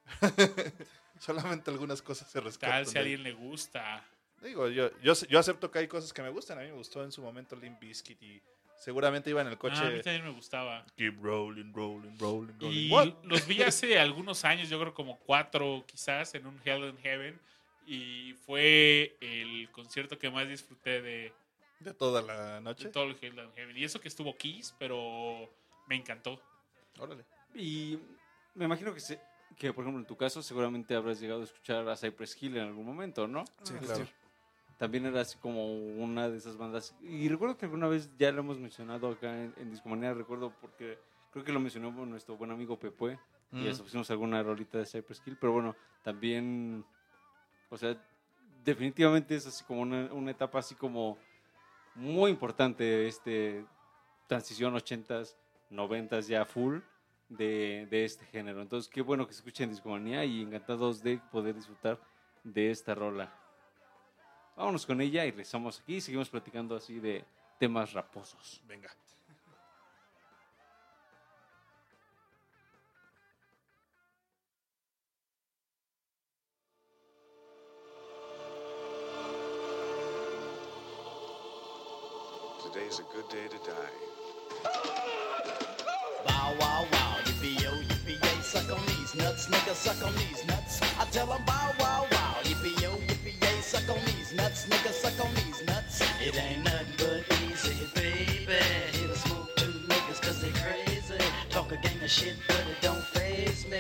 [laughs] Solamente algunas cosas se rescatan. Tal si de a alguien le gusta. Digo, yo, yo, yo acepto que hay cosas que me gustan. A mí me gustó en su momento Limp Bizkit y seguramente iba en el coche. Ah, a mí también me gustaba. Keep rolling, rolling, rolling, rolling. Y What? los vi hace [laughs] algunos años, yo creo como cuatro quizás, en un Hell in Heaven. Y fue el concierto que más disfruté de, De toda la de noche. todo el Hell Heaven. Y eso que estuvo Kiss, pero me encantó. Órale. Y me imagino que, se- que, por ejemplo, en tu caso, seguramente habrás llegado a escuchar a Cypress Hill en algún momento, ¿no? Sí, claro. También era así como una de esas bandas. Y recuerdo que alguna vez ya lo hemos mencionado acá en, en Discomanía, recuerdo porque creo que lo mencionó nuestro buen amigo Pepe. Y Mm. eso pusimos alguna rolita de Cypress Hill. Pero bueno, también, o sea, definitivamente es así como una, una etapa así como muy importante, este transición 80s, 90s ya full de, de este género. Entonces, qué bueno que se escuchen Discomanía y encantados de poder disfrutar de esta rola. Vámonos con ella y regresamos aquí y seguimos platicando así de temas raposos. Venga. Today's a good day to die. Suck on these nuts. I tell 'em bow wow wow, yippee yo, yippee yay, suck on these nuts, nigga, suck on these nuts. It ain't nothing but easy, baby. Here to smoke two niggas cause they crazy. Talk a gang of shit, but it don't phase me.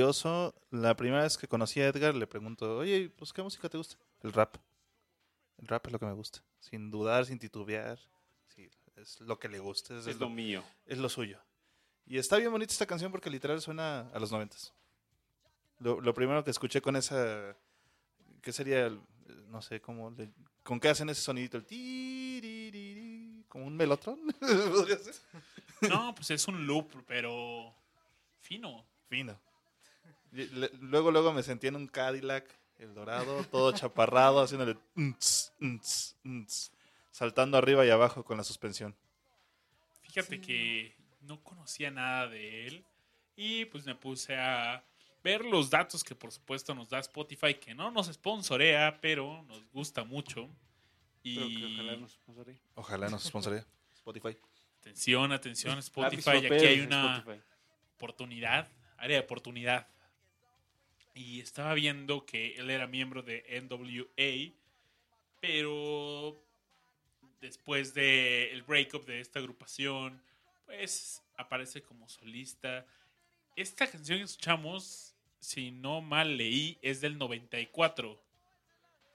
Curioso, la primera vez que conocí a Edgar le pregunto, oye, pues ¿qué música te gusta? El rap. El rap es lo que me gusta. Sin dudar, sin titubear. Sí, es lo que le gusta. Es, Es lo mío. es lo suyo. Y está bien bonita esta canción porque literal suena a los noventas. Lo, lo primero que escuché con esa... ¿Qué sería? el- no sé, cómo... le- ¿Con qué hacen ese sonidito? El tiririri, como un melotron. [laughs] ¿Podría ser? No, pues es un loop, pero fino. Fino. Y Luego, luego me sentí en un Cadillac, el dorado, todo chaparrado, haciéndole... saltando arriba y abajo con la suspensión. Fíjate que no conocía nada de él y pues me puse a ver los datos que por supuesto nos da Spotify, que no nos sponsorea, pero nos gusta mucho. Pero que Y ojalá nos sponsore. Ojalá nos sponsoría [laughs] Spotify. atención, atención Lápiz, Spotify, aquí hay una oportunidad, área de oportunidad. Y estaba viendo que él era miembro de NWA, pero después del el breakup de esta agrupación, pues aparece como solista. Esta canción que escuchamos, si no mal leí, es del 94.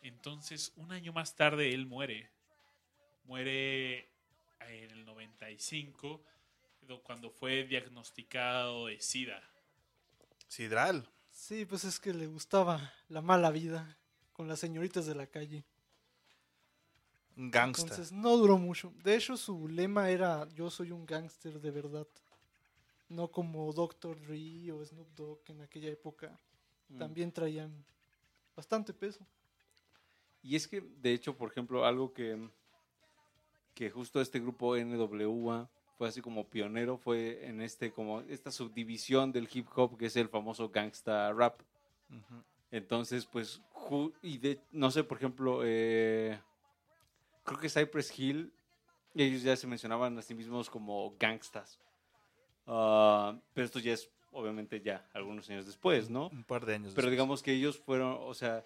Entonces, un año más tarde él muere. Muere en el 95 cuando fue diagnosticado de SIDA. Sidral. Sí, pues es que le gustaba la mala vida con las señoritas de la calle. Un gangsta. Entonces no duró mucho. De hecho, su lema era yo soy un gángster de verdad. No como Dr. Dre o Snoop Dogg en aquella época Mm. también traían bastante peso. Y es que, de hecho, por ejemplo, algo que, que justo este grupo NWA fue así como pionero, fue en este como esta subdivisión del hip hop que es el famoso gangsta rap. Entonces, pues, y de, no sé, por ejemplo, eh, creo que Cypress Hill, ellos ya se mencionaban a sí mismos como gangstas. Ah, pero esto ya es, obviamente, ya algunos años después, ¿no? Un par de años. Pero después. digamos que ellos fueron, o sea,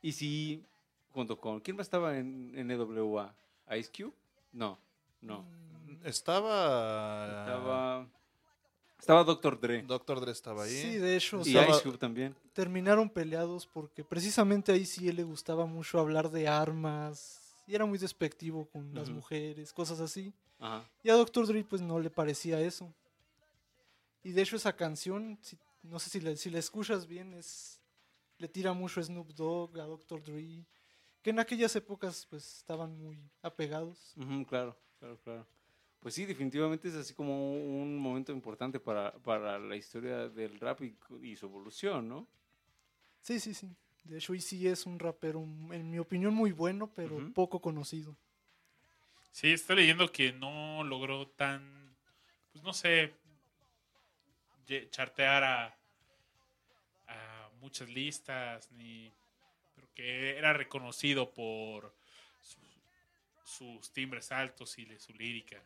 y si, junto con, ¿quién más estaba en, en NWA? ¿Ice Cube? No, no. Mm, Estaba. Estaba, estaba Dr. Dre. Doctor Dre estaba ahí. Sí, de hecho, Y estaba- Ice Cube también. terminaron peleados porque precisamente ahí sí él le gustaba mucho hablar de armas y era muy despectivo con las mujeres, cosas así. Ajá. Y a Dr. Dre pues no le parecía eso. Y de hecho esa canción, si- no sé si la, si la escuchas bien, es le tira mucho a Snoop Dogg, a Dr. Dre, que en aquellas épocas pues estaban muy apegados. Claro, claro, claro. Pues sí, definitivamente es así como un momento importante para, para la historia del rap y, y su evolución, ¿no? Sí, sí, sí. De hecho, sí es un rapero, en mi opinión, muy bueno, pero poco conocido. Sí, estoy leyendo que no logró tan, pues no sé, chartear a, a muchas listas, ni, pero que era reconocido por su- sus timbres altos y de su lírica.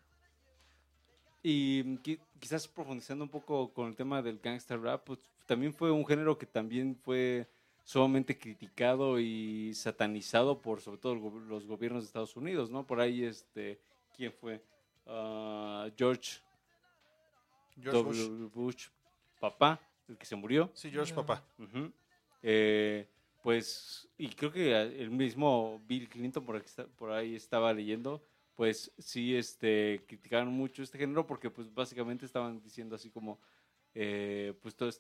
Y mm, qui- quizás profundizando un poco con el tema del gangster rap, pues también fue un género que también fue sumamente criticado y satanizado por sobre todo los gobiernos de Estados Unidos, ¿no? Por ahí, este, ¿quién fue? Ah, George, George W. Bush. Bush. papá, el que se murió. Sí, George No. Papá. Eh, pues, y creo que el mismo Bill Clinton, por, aquí por ahí estaba leyendo, pues sí este, criticaron mucho este género porque pues básicamente estaban diciendo así como, eh, pues todo es,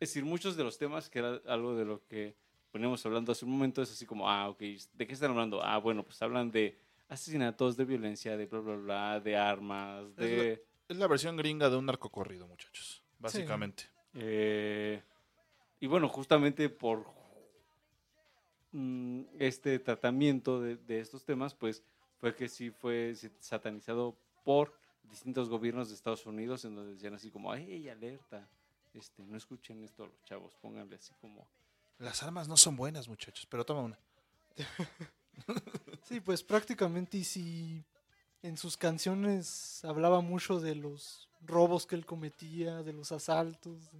es decir, muchos de los temas que era algo de lo que veníamos hablando hace un momento es así como, ah, ok, ¿de qué están hablando? Ah, bueno, pues hablan de asesinatos, de violencia, de bla, bla, bla, de armas, de... Es la versión gringa de un narcocorrido, muchachos. Básicamente. Eh, y bueno, justamente por mm, este tratamiento de, de estos temas, pues fue que sí fue satanizado por distintos gobiernos de Estados Unidos, en donde decían así como, ¡ay, alerta! Este, no escuchen esto los chavos, pónganle así como... Las armas no son buenas, muchachos, pero toma una. [laughs] Sí, pues prácticamente y si en sus canciones hablaba mucho de los robos que él cometía, de los asaltos, de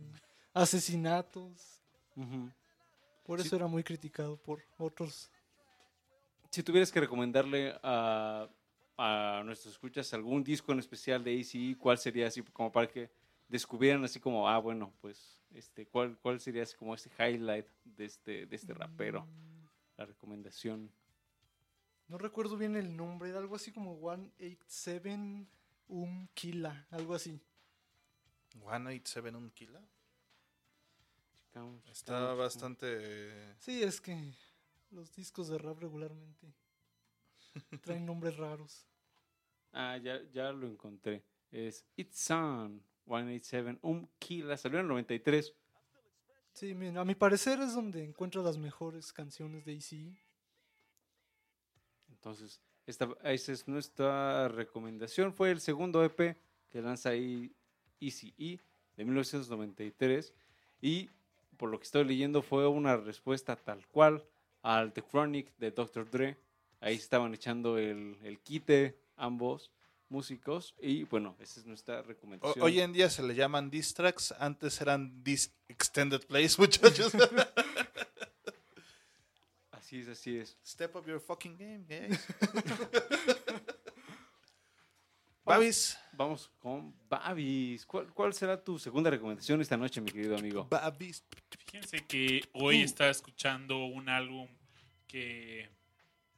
asesinatos. Por Sí. eso era muy criticado por otros. Si tuvieras que recomendarle a, a nuestros escuchas algún disco en especial de ACE, cuál sería así como para que descubrieran así como, ah, bueno, pues, este, cuál, cuál sería así como este highlight de este, de este rapero, Mm, la recomendación. No recuerdo bien el nombre, era algo así como 187 Um Killa, algo así. 187 un kilo. Checamos, Está bastante. Sí, es que los discos de rap regularmente [laughs] traen nombres raros. Ah, ya, ya lo encontré. Es It's On 187 Um Killa. Salió en el 93. Sí, miren, a mi parecer es donde encuentro las mejores canciones de AC. Entonces, esta, esa es nuestra recomendación. Fue el segundo EP que lanza ahí ECE de 1993. Y por lo que estoy leyendo, fue una respuesta tal cual al The Chronic de Dr. Dre. Ahí se estaban echando el, el quite ambos músicos. Y bueno, esa es nuestra O- recomendación. hoy en día se le llaman diss tracks, antes eran dis extended plays, [laughs] muchachos. Así es, así es. Step up your fucking game, guys. [laughs] Babis. Vamos con Babis. ¿Cuál, ¿Cuál será tu segunda recomendación esta noche, mi querido amigo? Babis. Fíjense que hoy estaba escuchando un álbum que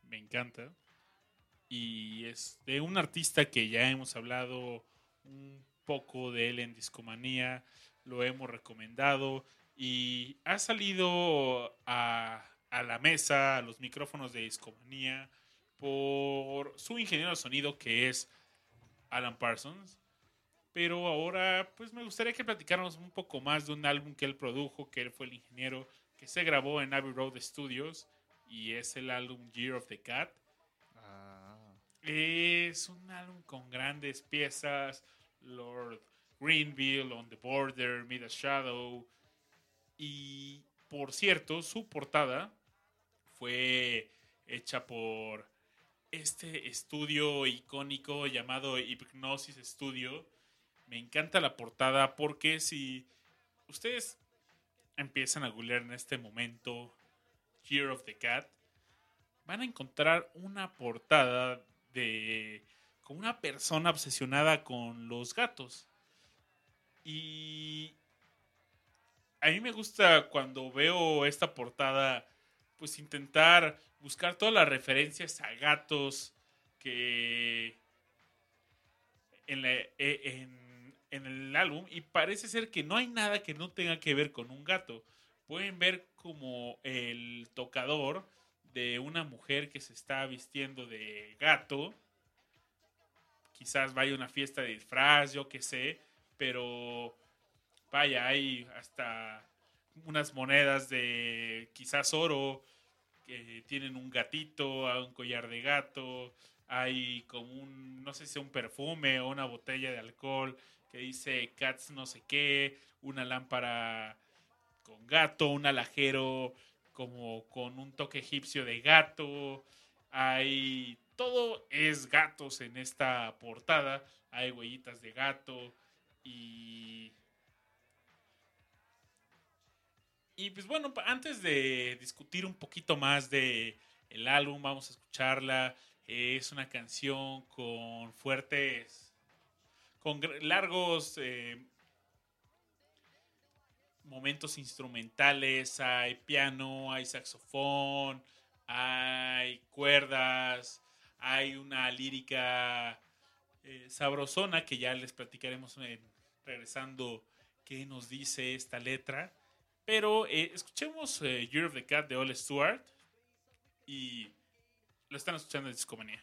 me encanta y es de un artista que ya hemos hablado un poco de él en Discomanía, lo hemos recomendado y ha salido a, a la mesa, a los micrófonos de Discomanía por su ingeniero de sonido que es Alan Parsons. Pero ahora, pues me gustaría que platicáramos un poco más de un álbum que él produjo, que él fue el ingeniero, que se grabó en Abbey Road Studios y es el álbum Year of the Cat. Ah. Es un álbum con grandes piezas, Lord Greenville, On the Border, Mid a Shadow. Y por cierto, su portada fue hecha por este estudio icónico llamado Hypnosis Studio. Me encanta la portada porque si ustedes empiezan a googlear en este momento Year of the Cat, van a encontrar una portada de con una persona obsesionada con los gatos. Y a mí me gusta cuando veo esta portada, pues intentar buscar todas las referencias a gatos que e- en el álbum y parece ser que no hay nada que no tenga que ver con un gato. Pueden ver como el tocador de una mujer que se está vistiendo de gato. Quizás vaya a una fiesta de disfraz, yo qué sé, pero vaya, hay hasta unas monedas de quizás oro que tienen un gatito, un collar de gato, hay como un, no sé si un perfume o una botella de alcohol que dice Cats no sé qué, una lámpara con gato, un alajero como con un toque egipcio de gato, hay, todo es gatos en esta portada, hay huellitas de gato y... Y pues bueno, antes de discutir un poquito más de el álbum, vamos a escucharla. Es una canción con fuertes, con largos eh, momentos instrumentales. Hay piano, hay saxofón, hay cuerdas, hay una lírica eh, sabrosona que ya les platicaremos regresando qué nos dice esta letra. Pero eh, escuchemos eh, Year of the Cat de Ole Stewart y lo están escuchando en Discomanía.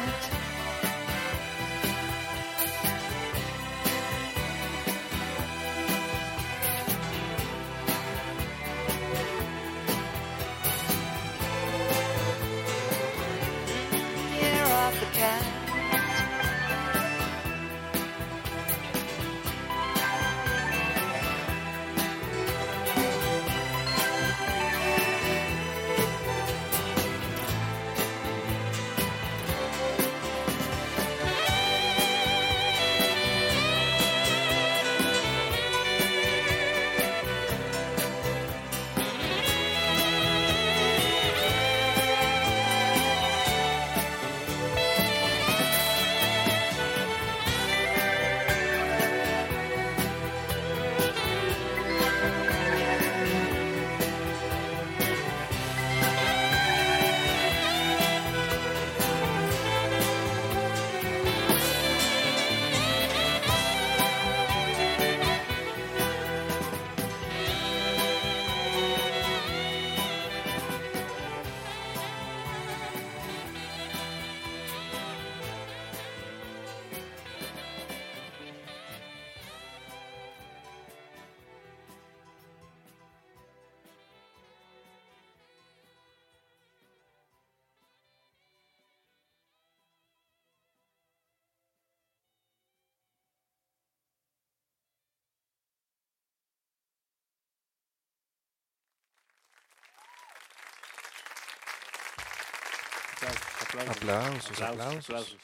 Aplausos. Aplausos, aplausos.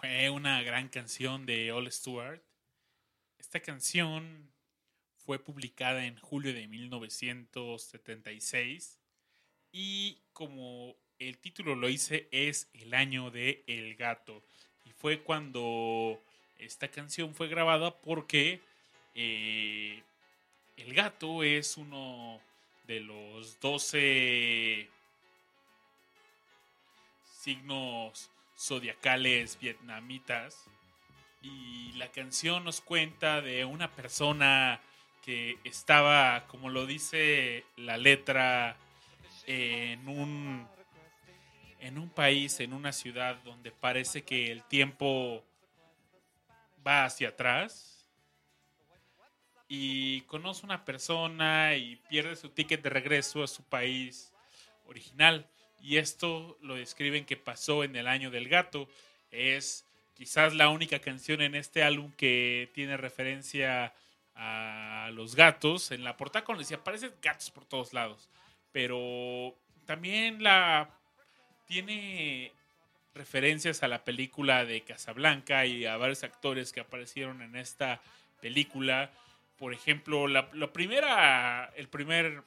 Fue una gran canción de All Stewart. Esta canción fue publicada en julio de 1976 y como el título lo dice es el año de El Gato y fue cuando esta canción fue grabada porque eh, El Gato es uno de los 12 signos zodiacales vietnamitas y la canción nos cuenta de una persona que estaba, como lo dice la letra, en un en un país, en una ciudad donde parece que el tiempo va hacia atrás y conoce una persona y pierde su ticket de regreso a su país original. Y esto lo describen que pasó en el año del gato. Es quizás la única canción en este álbum que tiene referencia a los gatos. En la portada, como les aparecen gatos por todos lados. Pero también la tiene referencias a la película de Casablanca y a varios actores que aparecieron en esta película. Por ejemplo, la primera, el primer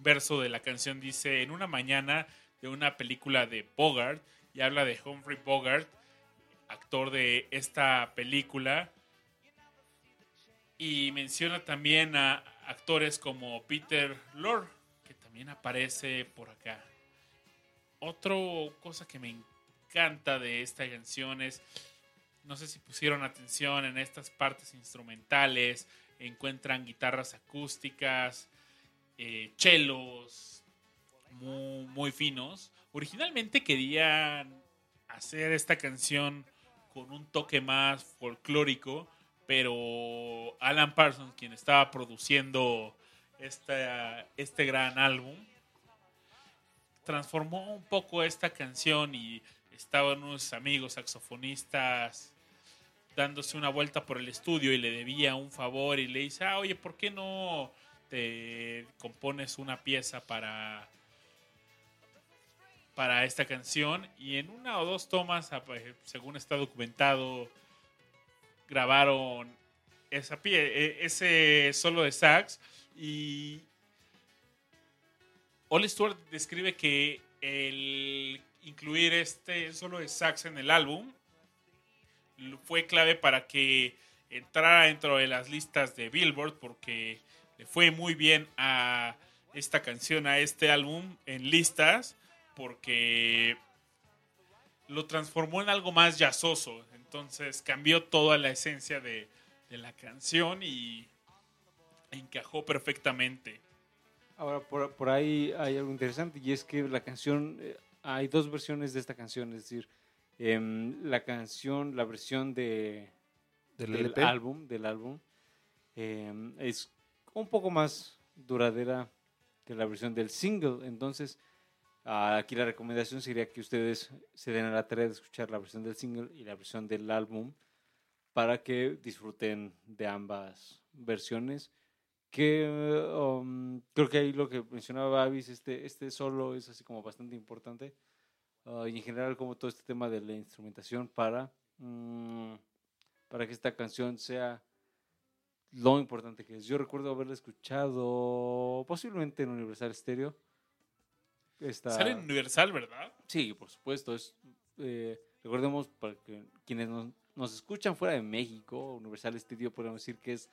verso de la canción dice en una mañana de una película de Bogart y habla de Humphrey Bogart, actor de esta película. Y menciona también a actores como Peter Lorre, que también aparece por acá. Otra cosa que me encanta de esta canción es, no sé si pusieron atención en estas partes instrumentales, encuentran guitarras acústicas, eh, chelos muy, finos. Originalmente querían hacer esta canción con un toque más folclórico, pero Alan Parsons, quien estaba produciendo este gran álbum, transformó un poco esta canción y estaban unos amigos saxofonistas dándose una vuelta por el estudio y le debía un favor y le dice, ah, oye, ¿por qué no te compones una pieza para, para esta canción? Y en una o dos tomas, a- según está documentado, grabaron e- ese solo de sax y Stewart describe que el incluir este solo de sax en el álbum fue clave para que entrara dentro de las listas de Billboard porque le fue muy bien a esta canción, a este álbum en listas porque lo transformó en algo más jazzoso. Entonces cambió toda la esencia de, de la canción y encajó perfectamente. Ahora, por, por ahí hay algo interesante y es que la canción, eh, hay dos versiones de esta canción, es decir, em, la canción, la versión de, Del del LP. álbum, del álbum, em, es un poco más duradera que la versión del single, entonces aquí la recomendación sería que ustedes se den a la tarea de escuchar la versión del single y la versión del álbum para que disfruten de ambas versiones que um, creo que ahí lo que mencionaba Avis, este, este solo es así como bastante importante ah, y en general como todo este tema de la instrumentación para, mm, para que esta canción sea lo importante que es. Yo recuerdo haberla escuchado posiblemente en Universal Stereo. Sale en Universal, ¿verdad? Sí, por supuesto. Es, eh, recordemos, para que quienes nos, nos escuchan fuera de México, Universal Studio podemos decir que es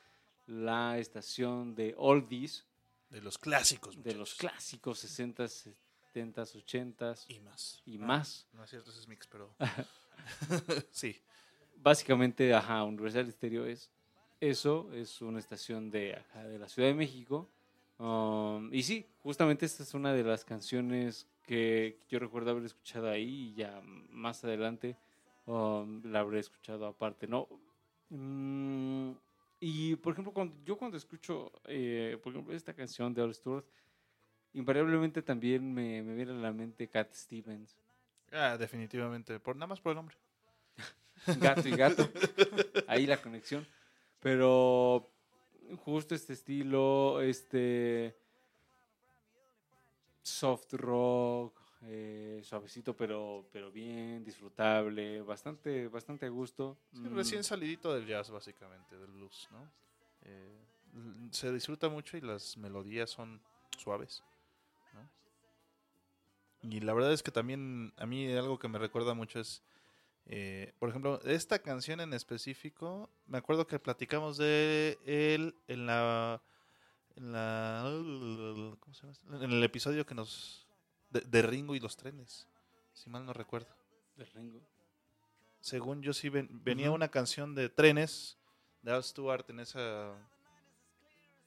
la estación de oldies, De los clásicos. de los clásicos 60s, 70s, 80s Y más. y Ah, más. No es cierto, ese es mix, pero. [laughs] sí. Básicamente, ajá, Universal Stereo es eso, es una estación de, de la Ciudad de México. Um, y sí, justamente esta es una de las canciones que yo recuerdo haber escuchado ahí y ya más adelante um, la habré escuchado aparte, ¿no? Mm, y por ejemplo, cuando, yo cuando escucho, eh, por ejemplo, esta canción de All Stewart, invariablemente también me, me viene a la mente Cat Stevens. Ah, definitivamente. Por, nada más por el nombre. [laughs] gato y gato. Ahí la conexión. Pero justo este estilo, este soft rock, eh, suavecito, pero, pero bien, disfrutable, bastante, bastante a gusto. Sí, Mm, recién salidito del jazz, básicamente, del blues, ¿no? Eh, se disfruta mucho y las melodías son suaves, ¿no? Y la verdad es que también a mí algo que me recuerda mucho es, eh, por ejemplo, esta canción en específico, me acuerdo que platicamos de él en la... En la... ¿Cómo se llama? En el episodio que nos... De, de Ringo y los trenes, si mal no recuerdo de Ringo. según yo sí ven- venía una canción de trenes de Al Stewart en esa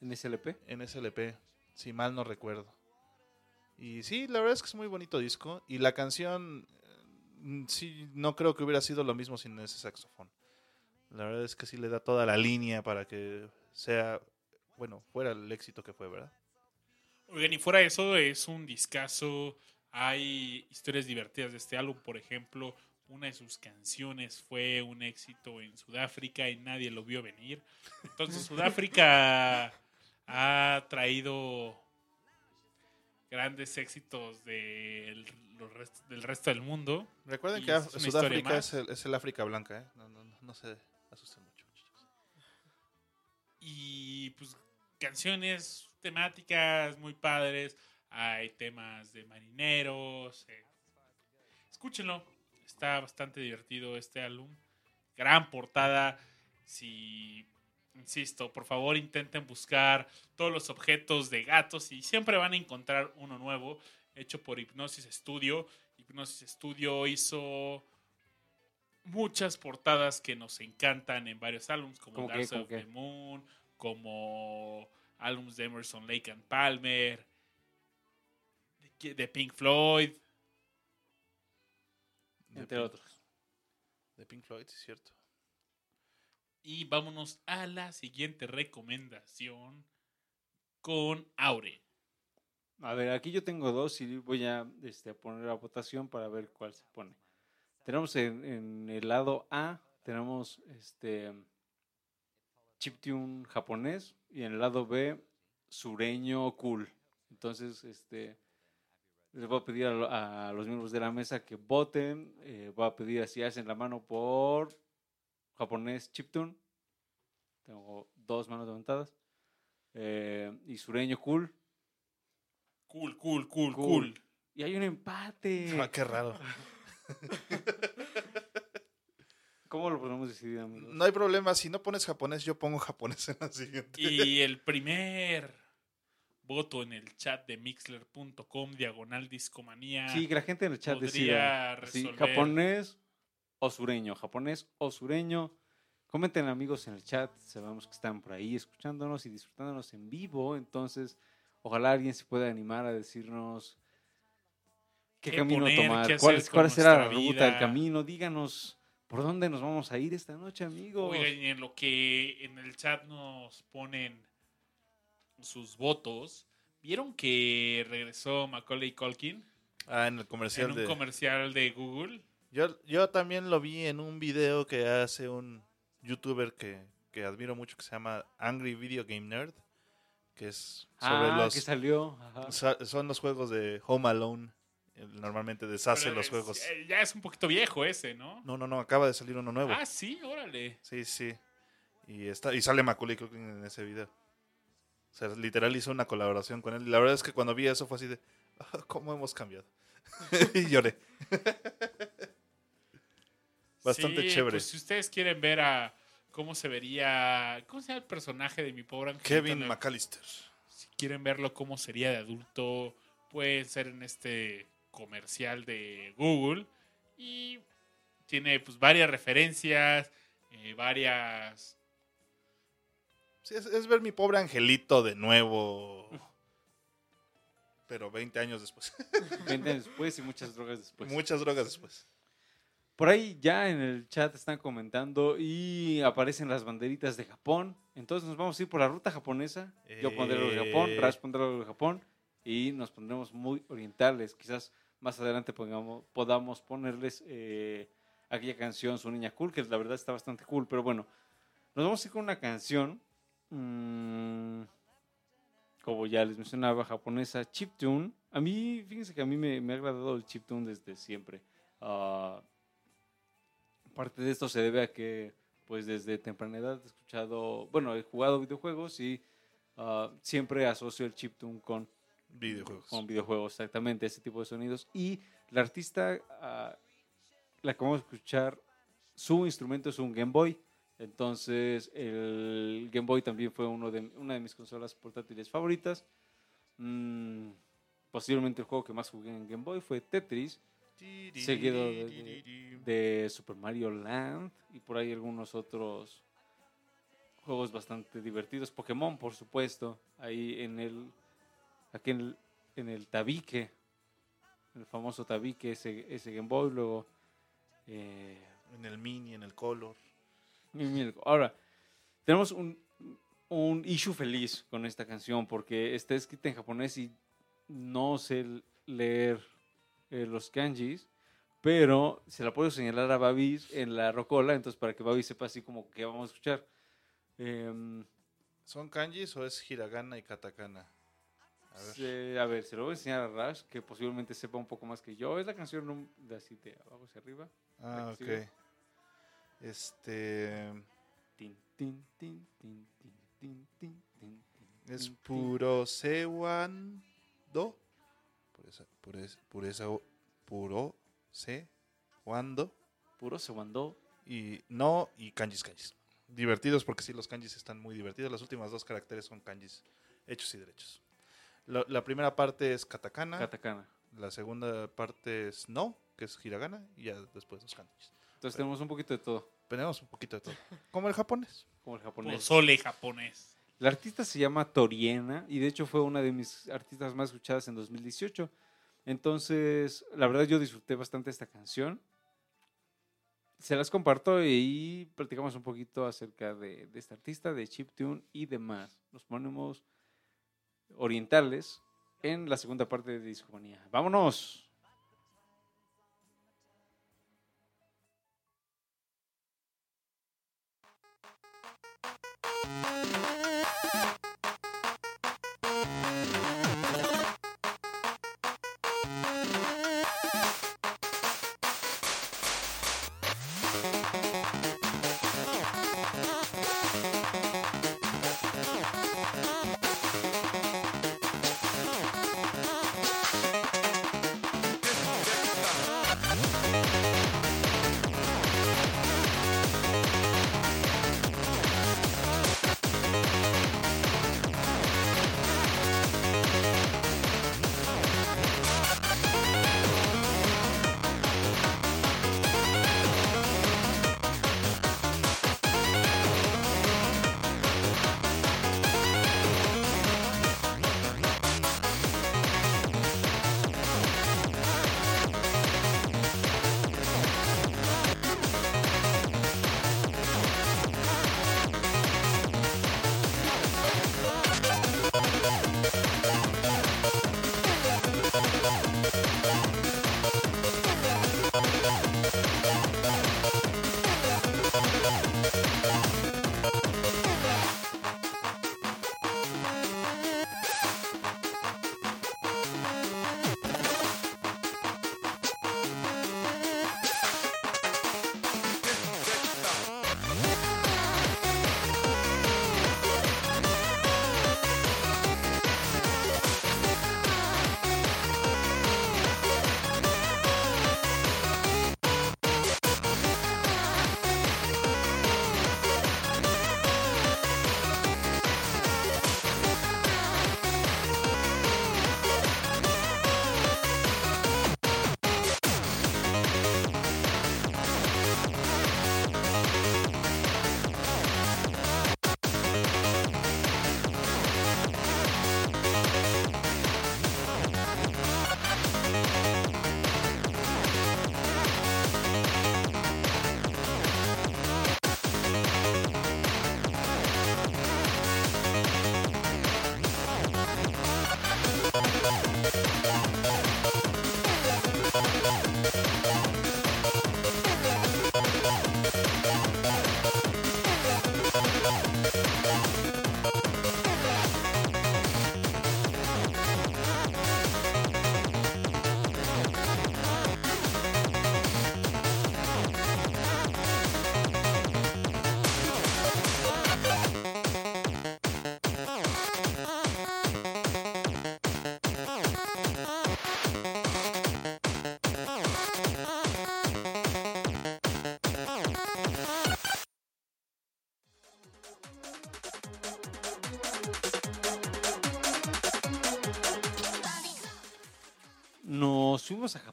¿En SLP? en ese LP, si mal no recuerdo. Y sí, la verdad es que es muy bonito disco y la canción sí no creo que hubiera sido lo mismo sin ese saxofón. La verdad es que sí le da toda la línea para que sea bueno, fuera el éxito que fue, ¿verdad? Oigan, y fuera de eso, es un discazo. Hay historias divertidas de este álbum. Por ejemplo, una de sus canciones fue un éxito en Sudáfrica y nadie lo vio venir. Entonces, Sudáfrica [laughs] ha traído grandes éxitos del, los rest- del resto del mundo. Recuerden que es Sudáfrica es el, es el África blanca, ¿eh? No, no, no, no se asusten mucho. muchachos. y pues canciones temáticas muy padres. Hay temas de marineros. eh. Escúchenlo. Está bastante divertido este álbum. Gran portada. Si, insisto, por favor intenten buscar todos los objetos de gatos y siempre van a encontrar uno nuevo hecho por Hipnosis Studio. Hipnosis Studio hizo muchas portadas que nos encantan en varios álbumes, como. Dark Side ¿Cómo of qué? the Moon, como álbumes de Emerson Lake and Palmer, de, de Pink Floyd. De Entre Pink- otros. De Pink Floyd, sí es cierto. Y vámonos a la siguiente recomendación con Aure. A ver, aquí yo tengo dos y voy a, este, poner a votación para ver cuál se pone. Tenemos en, el lado A, tenemos este chiptune japonés y en el lado B, sureño cool. Entonces, este les voy a pedir a, a los miembros de la mesa que voten. eh, voy a pedir así hacen la mano por japonés chiptune. Tengo dos manos levantadas. Eh, y sureño cool. Cool, cool, cool, Cool. cool. Y hay un empate. [laughs] Ah, qué raro. [laughs] ¿Cómo lo podemos decidir, amigos? No hay problema, si no pones japonés, yo pongo japonés en la siguiente. Y el primer voto en el chat de mixler.com, diagonal discomanía. Sí, que la gente en el chat podría decida. Sí, resolver. japonés o sureño. Japonés o sureño. Comenten, amigos, en el chat. Sabemos que están por ahí escuchándonos y disfrutándonos en vivo. Entonces, ojalá alguien se pueda animar a decirnos qué, ¿Qué camino poner? tomar. ¿Qué ¿Cuál, cuál será la ruta del vida? camino? Díganos por dónde nos vamos a ir esta noche, amigos. Oigan, y en lo que en el chat nos ponen sus votos, ¿vieron que regresó Macaulay Culkin Ah, en el comercial en un comercial de Google? Yo, yo también lo vi en un video que hace un youtuber que, que admiro mucho que se llama Angry Video Game Nerd, que es sobre ah, los... que salió. Ajá. Son los juegos de Home Alone. Él Normalmente deshace Pero los es- juegos. eh, Ya es un poquito viejo ese, ¿no? No, no, no, acaba de salir uno nuevo. Ah, sí, órale. Sí, sí. Y, está, y sale Macaulay Culkin en ese video. O sea, literal hizo una colaboración con él. Y la verdad es que cuando vi eso fue así de, "Ah, ¿cómo hemos cambiado? [laughs] y lloré. [laughs] Bastante Sí, chévere. Pues si ustedes quieren ver a cómo se vería, ¿cómo se llama el personaje de mi pobre angelito? Kevin McAllister. Si quieren verlo cómo sería de adulto, pueden ser en este comercial de Google y tiene pues varias referencias, eh, varias Sí, es, es ver mi pobre angelito de nuevo. Pero 20 años después. 20 años después y muchas drogas después. Muchas drogas después. Por ahí ya en el chat están comentando y aparecen las banderitas de Japón. Entonces nos vamos a ir por la ruta japonesa. Yo pondré lo de Japón, Eh. Rash pondrá lo de Japón y nos pondremos muy orientales. Quizás más adelante pongamos- podamos ponerles eh, aquella canción, Su Niña Cool, que la verdad está bastante cool. Pero bueno, nos vamos a ir con una canción, mm, como ya les mencionaba, japonesa, chiptune. A mí, fíjense que a mí me, me ha agradado el chiptune desde siempre. Ah, parte de esto se debe a que, pues desde temprana edad he escuchado, bueno, he jugado videojuegos y ah, siempre asocio el chiptune con Videojuegos. con videojuegos, exactamente, ese tipo de sonidos. Y la artista, ah, la que vamos a escuchar, su instrumento es un Game Boy. Entonces, el Game Boy también fue uno de, una de mis consolas portátiles favoritas. Mm, posiblemente el juego que más jugué en Game Boy fue Tetris, seguido de, de Super Mario Land y por ahí algunos otros juegos bastante divertidos. Pokémon, por supuesto, ahí en el aquí en el, en el tabique, el famoso tabique, ese, ese Game Boy, luego... eh, En el mini, en el color. ahora, tenemos un, un issue feliz con esta canción porque está escrita en japonés y no sé leer eh, los kanjis, pero se la puedo señalar a Babis en la rocola, entonces para que Babis sepa así como que vamos a escuchar. Em, ¿Son kanjis o es hiragana y katakana? A ver. Se, a lo voy a enseñar a Rash, que posiblemente sepa un poco más que yo. Es la canción de así de abajo hacia arriba. Ah, ok. Este. Tin, tin, tin, tin, tin, tin, tin, es puro Sewan Do. Por eso por esa, puro sewando. tin. Puro segundo. Y no, y kanjis, kanjis. Divertidos porque sí, los kanjis están muy divertidos. Las últimas dos caracteres son kanjis hechos y derechos. La, la primera parte es katakana. Katakana. la segunda parte es no, que es hiragana. Y ya después los kanjis. Entonces tenemos un poquito de todo, Tenemos un poquito de todo. Como el japonés. como el japonés. Pozole japonés. La artista se llama Toriena y de hecho fue una de mis artistas más escuchadas en 2018. Entonces, la verdad yo disfruté bastante esta canción. Se las comparto y platicamos un poquito acerca de, de esta artista, de chiptune y demás. Nos ponemos orientales en la segunda parte de Discomanía. ¡Vámonos!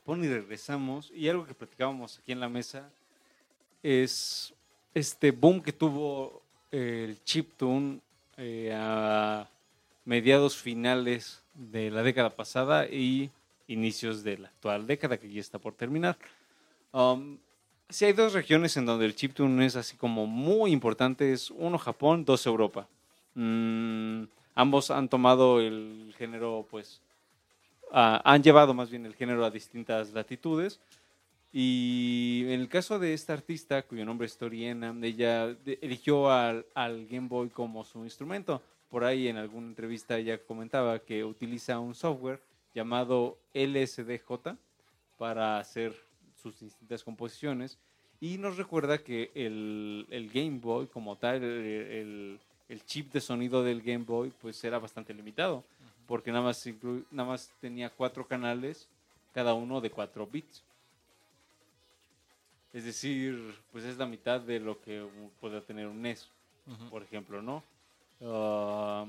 Japón y regresamos. Y algo que platicábamos aquí en la mesa es este boom que tuvo el chiptune eh, a mediados finales de la década pasada y inicios de la actual década que ya está por terminar. Um, sí hay dos regiones en donde el chiptune es así como muy importante. Es uno Japón, dos Europa. Mm, ambos han tomado el género, pues, ah, han llevado más bien el género a distintas latitudes. Y en el caso de esta artista, cuyo nombre es Toriena, ella de- eligió al, al Game Boy como su instrumento. Por ahí en alguna entrevista ella comentaba que utiliza un software llamado LSDJ para hacer sus distintas composiciones. Y nos recuerda que el, el Game Boy como tal, el, el- el chip de sonido del Game Boy, pues era bastante limitado. Porque nada más, nada más tenía cuatro canales, cada uno de cuatro bits. Es decir, pues es la mitad de lo que puede tener un NES, por ejemplo, ¿no? Ah,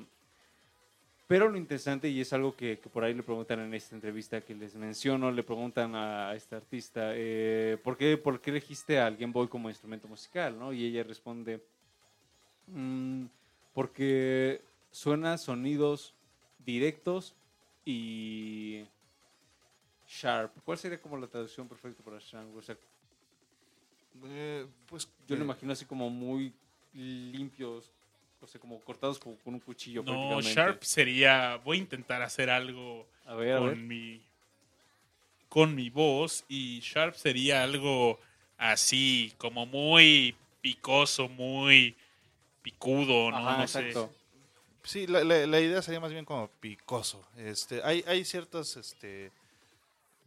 pero lo interesante, y es algo que, que por ahí le preguntan en esta entrevista que les menciono, le preguntan a esta artista, eh, ¿por, qué, ¿por qué elegiste al Game Boy como instrumento musical? ¿no? Y ella responde, "Mm, porque suena sonidos directos y sharp. ¿Cuál sería como la traducción perfecta para sharp? O sea, Eh, pues yo lo eh, imagino así como muy limpios, o sea, como cortados como con un cuchillo No, prácticamente. Sharp sería. Voy a intentar hacer algo A ver, a con ver. mi. Con mi voz. Y Sharp sería algo así, como muy picoso, muy picudo, ¿no? Ajá, no sé. Sí, la, la- la idea sería más bien como picoso. Este, hay, hay ciertas este,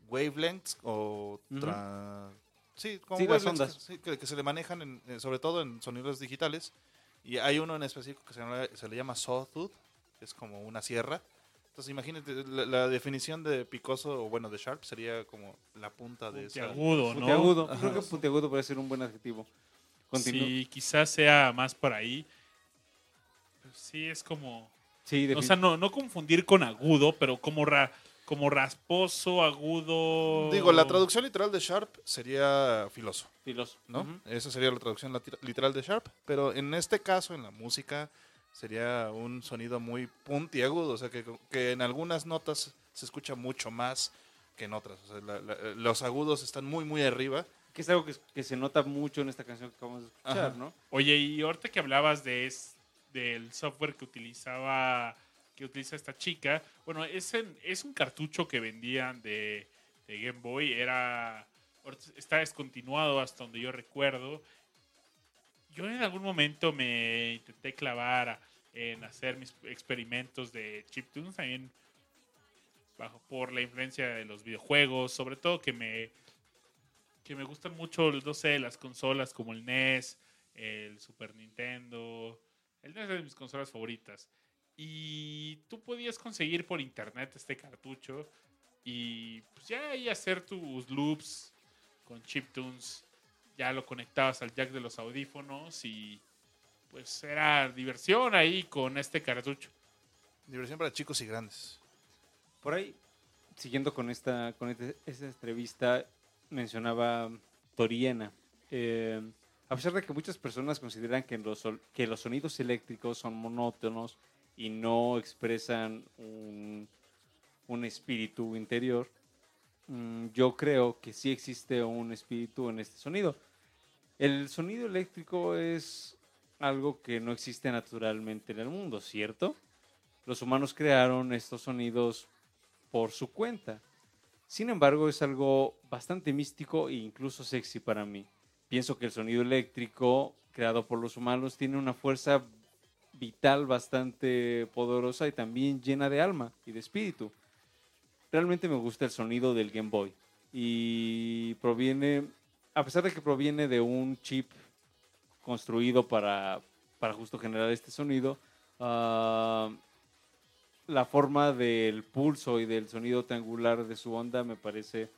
wavelengths o Ujú. tra- sí, como Sí, las wavelengths ondas. que, sí, que- que se le manejan en- eh, sobre todo en sonidos digitales. Y hay uno en específico que se, se le llama sawtooth, que es como una sierra. Entonces imagínate, la, la definición de picoso o bueno de sharp sería como la punta de esa. Puntiagudo, ¿no? Puntiagudo. Creo que puntiagudo puede ser un buen adjetivo. Continúo. Sí, quizás sea más por ahí. Sí, es como. Sí, O sea, no, no confundir con agudo, pero como, ra- como rasposo, agudo. Digo, la traducción literal de sharp sería filoso. filoso. ¿no? Esa sería la traducción literal de Sharp. Pero en este caso, en la música, sería un sonido muy puntiagudo. O sea, que, que en algunas notas se escucha mucho más que en otras. O sea, la- la- los agudos están muy, muy arriba. Que es algo que, que se nota mucho en esta canción que acabamos de escuchar, Ajá. ¿no? Oye, y ahorita que hablabas de es- del software que utilizaba que utiliza esta chica, bueno, es, en- es un cartucho que vendían de, Game Boy, era está descontinuado hasta donde yo recuerdo. Yo en algún momento me intenté clavar en hacer mis experimentos de chiptunes, también bajo por la influencia de los videojuegos, sobre todo que me que me gustan mucho, no sé, las consolas como el NES, el Super Nintendo. El NES es de mis consolas favoritas. Y tú podías conseguir por internet este cartucho y pues ya ahí hacer tus loops con chiptunes. Ya lo conectabas al jack de los audífonos y pues era diversión ahí con este cartucho. Diversión para chicos y grandes. Por ahí, siguiendo con esta, con este- esta entrevista, mencionaba Toriena. Eh, a pesar de que muchas personas consideran que los, sonidos eléctricos son monótonos y no expresan un, un espíritu interior, mm, yo creo que sí existe un espíritu en este sonido. El sonido eléctrico es algo que no existe naturalmente en el mundo, ¿cierto? Los humanos crearon estos sonidos por su cuenta. Sin embargo, es algo bastante místico e incluso sexy para mí. Pienso que el sonido eléctrico creado por los humanos tiene una fuerza vital bastante poderosa y también llena de alma y de espíritu. Realmente me gusta el sonido del Game Boy y proviene, a pesar de que proviene de un chip construido para, para justo generar este sonido, ah, la forma del pulso y del sonido triangular de su onda me parece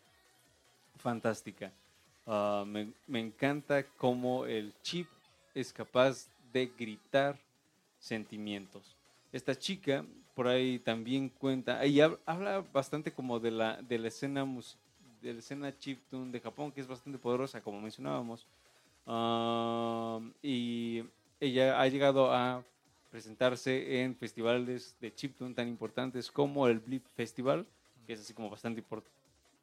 fantástica. Ah, me, encanta cómo el chip es capaz de gritar sentimientos. Esta chica por ahí también cuenta, y hab- habla bastante como de la, de la escena mus- de la escena chiptune de Japón, que es bastante poderosa, como mencionábamos. Um, y ella ha llegado a presentarse en festivales de chiptune tan importantes como el Blip Festival, que es así como bastante,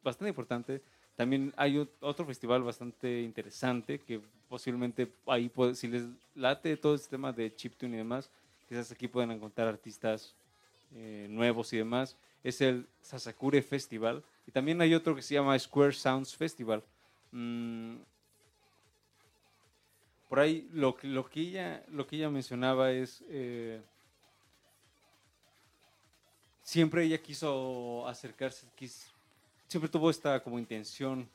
bastante importante. También hay ot- otro festival bastante interesante que posiblemente ahí, si les late todo este tema de chiptune y demás, quizás aquí pueden encontrar artistas eh, nuevos y demás. Es el Sasakure Festival. Y también hay otro que se llama Square Sounds Festival. Mm, por ahí lo, que- lo, que ella, lo que ella mencionaba es... eh, siempre ella quiso acercarse, quis- siempre tuvo esta como intención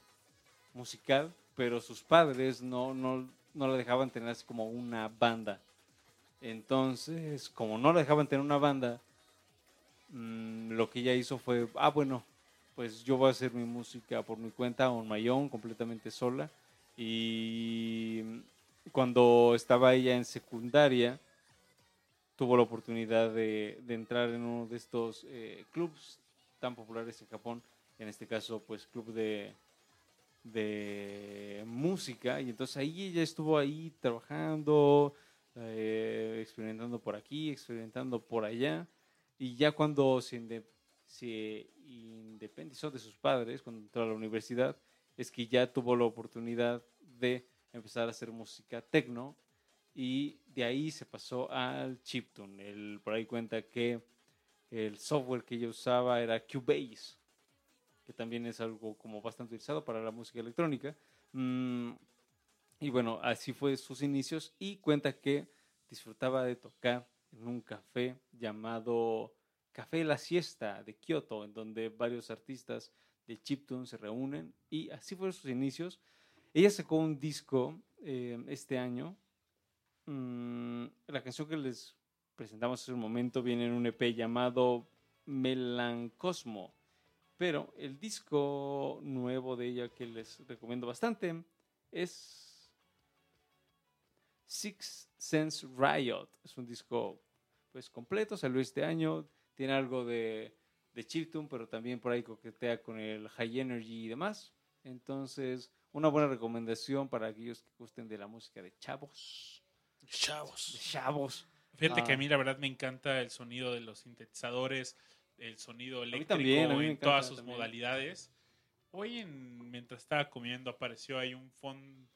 musical, pero sus padres no, no, no la dejaban tener así como una banda. Entonces, como no la dejaban tener una banda, mm, lo que ella hizo fue, ah, bueno, pues yo voy a hacer mi música por mi cuenta, on my own, completamente sola. Y cuando estaba ella en secundaria, tuvo la oportunidad de, de entrar en uno de estos eh, clubs tan populares en Japón, en este caso, pues club de, de música, y entonces ahí ella estuvo ahí trabajando, eh, experimentando por aquí, experimentando por allá, y ya cuando se, inde- se independizó de sus padres, cuando entró a la universidad, es que ya tuvo la oportunidad de empezar a hacer música techno. Y de ahí se pasó al chiptune. Por ahí cuenta que el software que ella usaba era Cubase, que también es algo como bastante utilizado para la música electrónica. Mm, y bueno, así fue sus inicios y cuenta que disfrutaba de tocar en un café llamado Café La Siesta de Kioto, en donde varios artistas de chiptune se reúnen y así fueron sus inicios. Ella sacó un disco eh, este año. Mm, la canción que les presentamos hace un momento viene en un EP llamado Melancosmo. Pero el disco nuevo de ella que les recomiendo bastante es Six Sense Riot. Es un disco pues completo, salió este año, tiene algo de, de chiptune, pero también por ahí coquetea con el high energy y demás. Entonces, una buena recomendación para aquellos que gusten de la música de chavos. De Chavos. chavos. Fíjate que Ah. a mí la verdad me encanta el sonido de los sintetizadores, el sonido eléctrico también, en todas sus también. modalidades. Hoy, en- mientras estaba comiendo, apareció ahí un fondo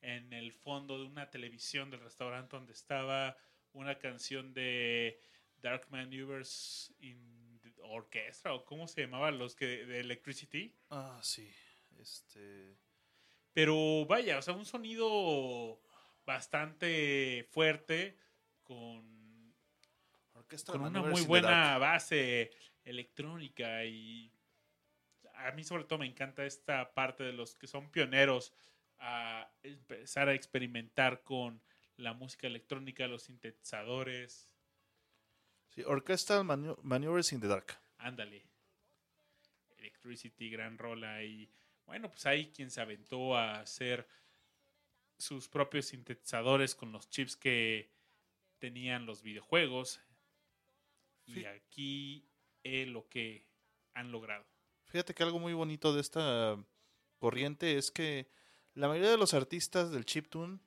en el fondo de una televisión del restaurante donde estaba una canción de Dark Maneuvers in the Orchestra o cómo se llamaba los que de Electricity. Ah, sí. Este. Pero vaya, o sea, un sonido bastante fuerte con una muy buena base electrónica y a mí sobre todo me encanta esta parte de los que son pioneros a empezar a experimentar con la música electrónica, los sintetizadores, Sí, Manu- Maneuvers in the Dark. ándale. Electricity, gran rola y bueno, pues hay quien se aventó a hacer sus propios sintetizadores con los chips que tenían los videojuegos. Y aquí es lo que han logrado. Fíjate que algo muy bonito de esta corriente es que la mayoría de los artistas del chiptune,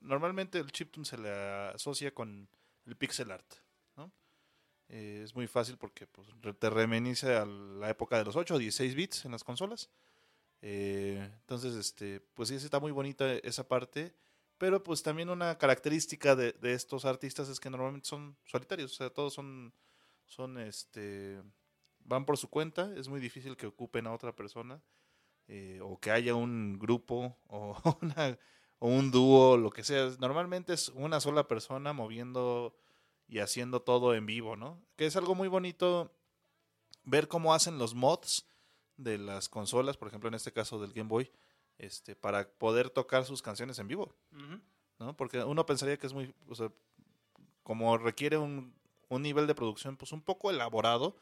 normalmente el chiptune se le asocia con el pixel art, ¿no? Eh, es muy fácil porque pues, te remeniza a la época de los 8 o 16 bits en las consolas. Eh, entonces, este, pues sí, está muy bonita esa parte. Pero pues también una característica de estos artistas es que normalmente son solitarios, o sea, todos son, son este, van por su cuenta, es muy difícil que ocupen a otra persona eh, o que haya un grupo [laughs] o, una- o un dúo, lo que sea. Normalmente es una sola persona moviendo y haciendo todo en vivo, ¿no? Que es algo muy bonito ver cómo hacen los mods de las consolas, por ejemplo en este caso del Game Boy, este, para poder tocar sus canciones en vivo. ¿no? Porque uno pensaría que es muy, o sea, como requiere un, un nivel de producción pues un poco elaborado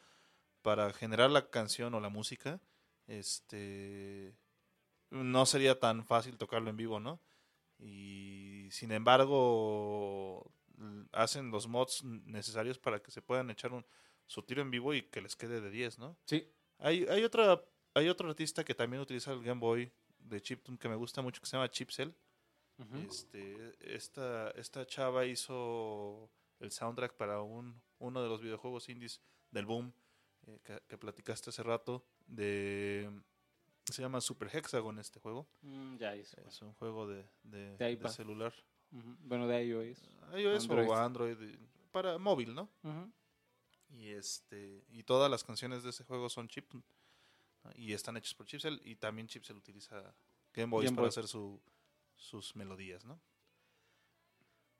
para generar la canción o la música, este, no sería tan fácil tocarlo en vivo, ¿no? Y sin embargo, hacen los mods necesarios para que se puedan echar un, su tiro en vivo y que les quede de 10, ¿no? Sí. Hay, hay, otra, hay otro artista que también utiliza el Game Boy de chiptune que me gusta mucho, que se llama Chipsel. Ujú. Este, esta, esta chava hizo el soundtrack para un, uno de los videojuegos indies del boom eh, que, que platicaste hace rato. De, se llama Super Hexagon este juego. Mm, ya es. Un juego de, de- De de celular. Ujú. Bueno, de iOS. iOS Android. o Android. Para móvil, ¿no? Y este y todas las canciones de ese juego son. ¿no? Y están hechas por Chipsel. Y también Chipsel utiliza Game Boys Game para Boy. hacer su, sus melodías, ¿no?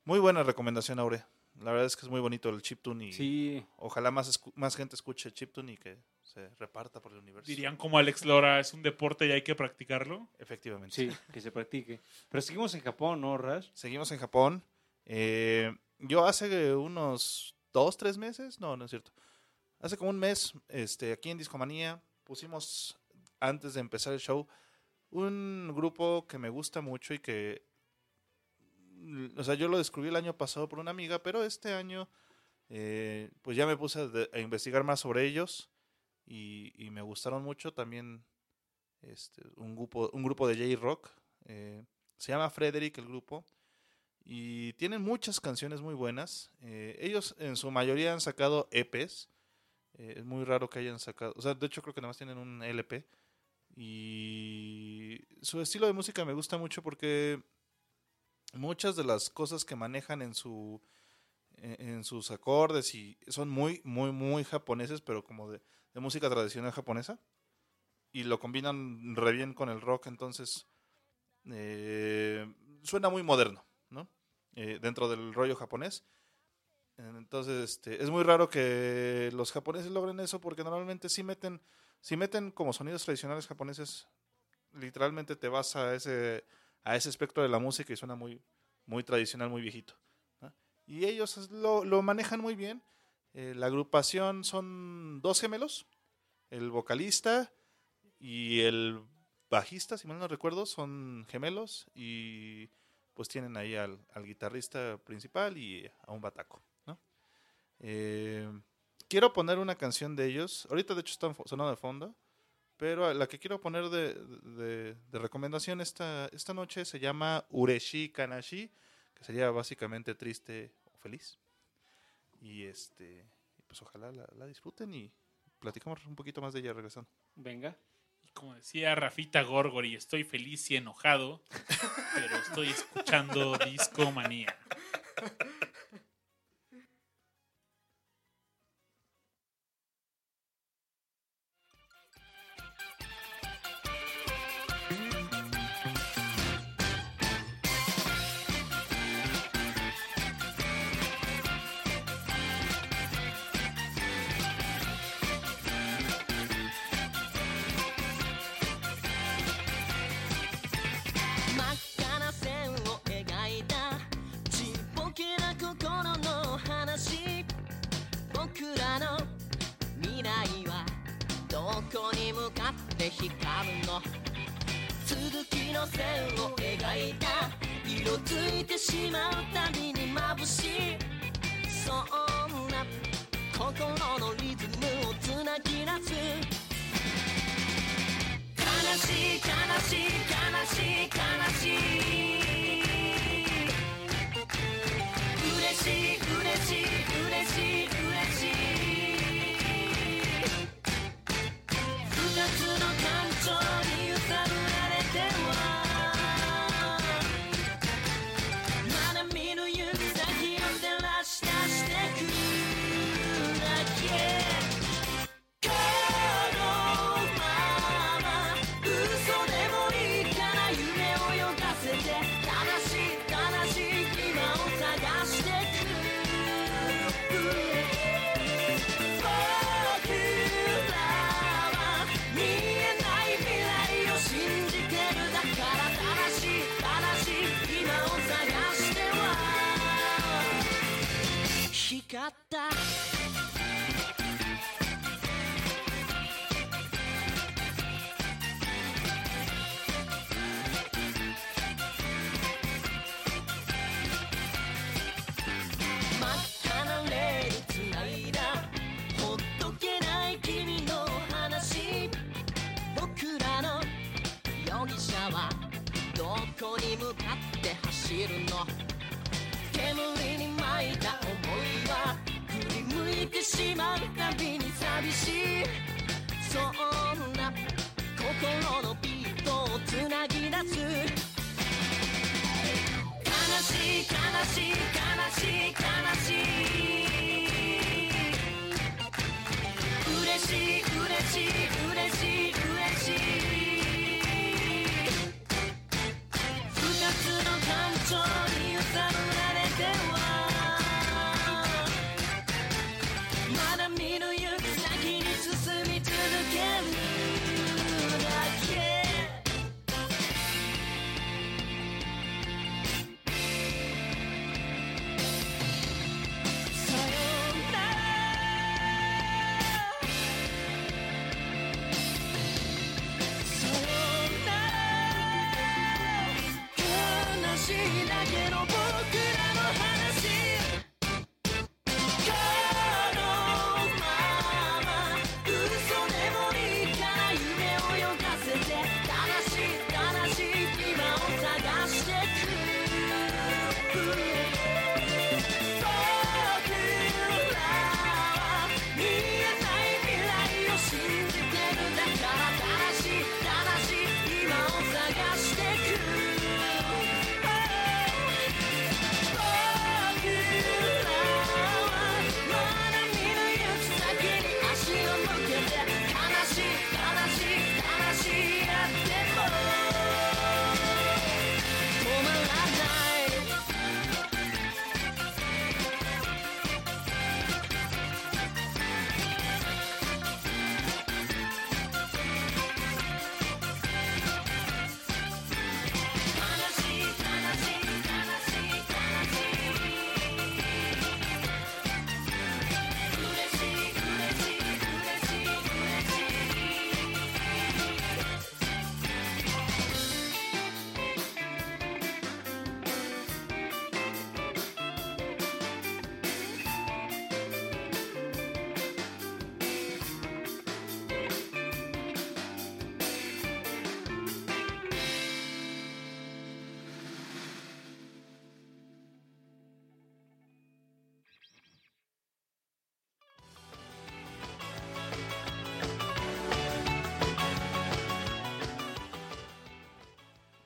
Muy buena recomendación, Aure. La verdad es que es muy bonito el chiptune y Sí, ojalá más, más gente escuche chiptune y que se reparta por el universo. Dirían como Alex Lora, es un deporte y hay que practicarlo. Efectivamente. sí, que se practique. Pero seguimos en Japón, ¿no, Rash? Seguimos en Japón. Eh, yo hace unos dos, tres meses, no, no es cierto. Hace como un mes, este, aquí en Discomanía, pusimos, antes de empezar el show, un grupo que me gusta mucho y que, o sea, yo lo descubrí el año pasado por una amiga, pero este año, eh, pues ya me puse a, investigar más sobre ellos y, me gustaron mucho también este, un, grupo, un grupo de J-Rock. eh, se llama Frederick el grupo. Y tienen muchas canciones muy buenas. Eh, ellos en su mayoría han sacado EPs. Es muy raro que hayan sacado. O sea, de hecho creo que nada más tienen un LP. Y su estilo de música me gusta mucho porque muchas de las cosas que manejan en su en, en sus acordes y son muy muy muy japoneses, pero como de, música tradicional japonesa y lo combinan re bien con el rock, entonces eh, suena muy moderno, ¿no? Eh, dentro del rollo japonés. Entonces, este, es muy raro que los japoneses logren eso porque normalmente sí meten, si meten como sonidos tradicionales japoneses, literalmente te vas a ese, a ese espectro de la música y suena muy, muy tradicional, muy viejito. Y ellos lo, lo manejan muy bien. Eh, la agrupación son dos gemelos, el vocalista y el bajista, si mal no recuerdo, son gemelos y pues tienen ahí al, al guitarrista principal y a un bataco. Eh, quiero poner una canción de ellos. Ahorita de hecho están sonando de fondo, pero la que quiero poner de, de- de recomendación esta, esta noche se llama Ureshi Kanashi, que sería básicamente triste o feliz. Y este, pues ojalá la, la disfruten y platicamos un poquito más de ella regresando. Venga. Como decía Rafita Gorgori, estoy feliz y enojado, pero estoy escuchando [laughs] Disco Manía.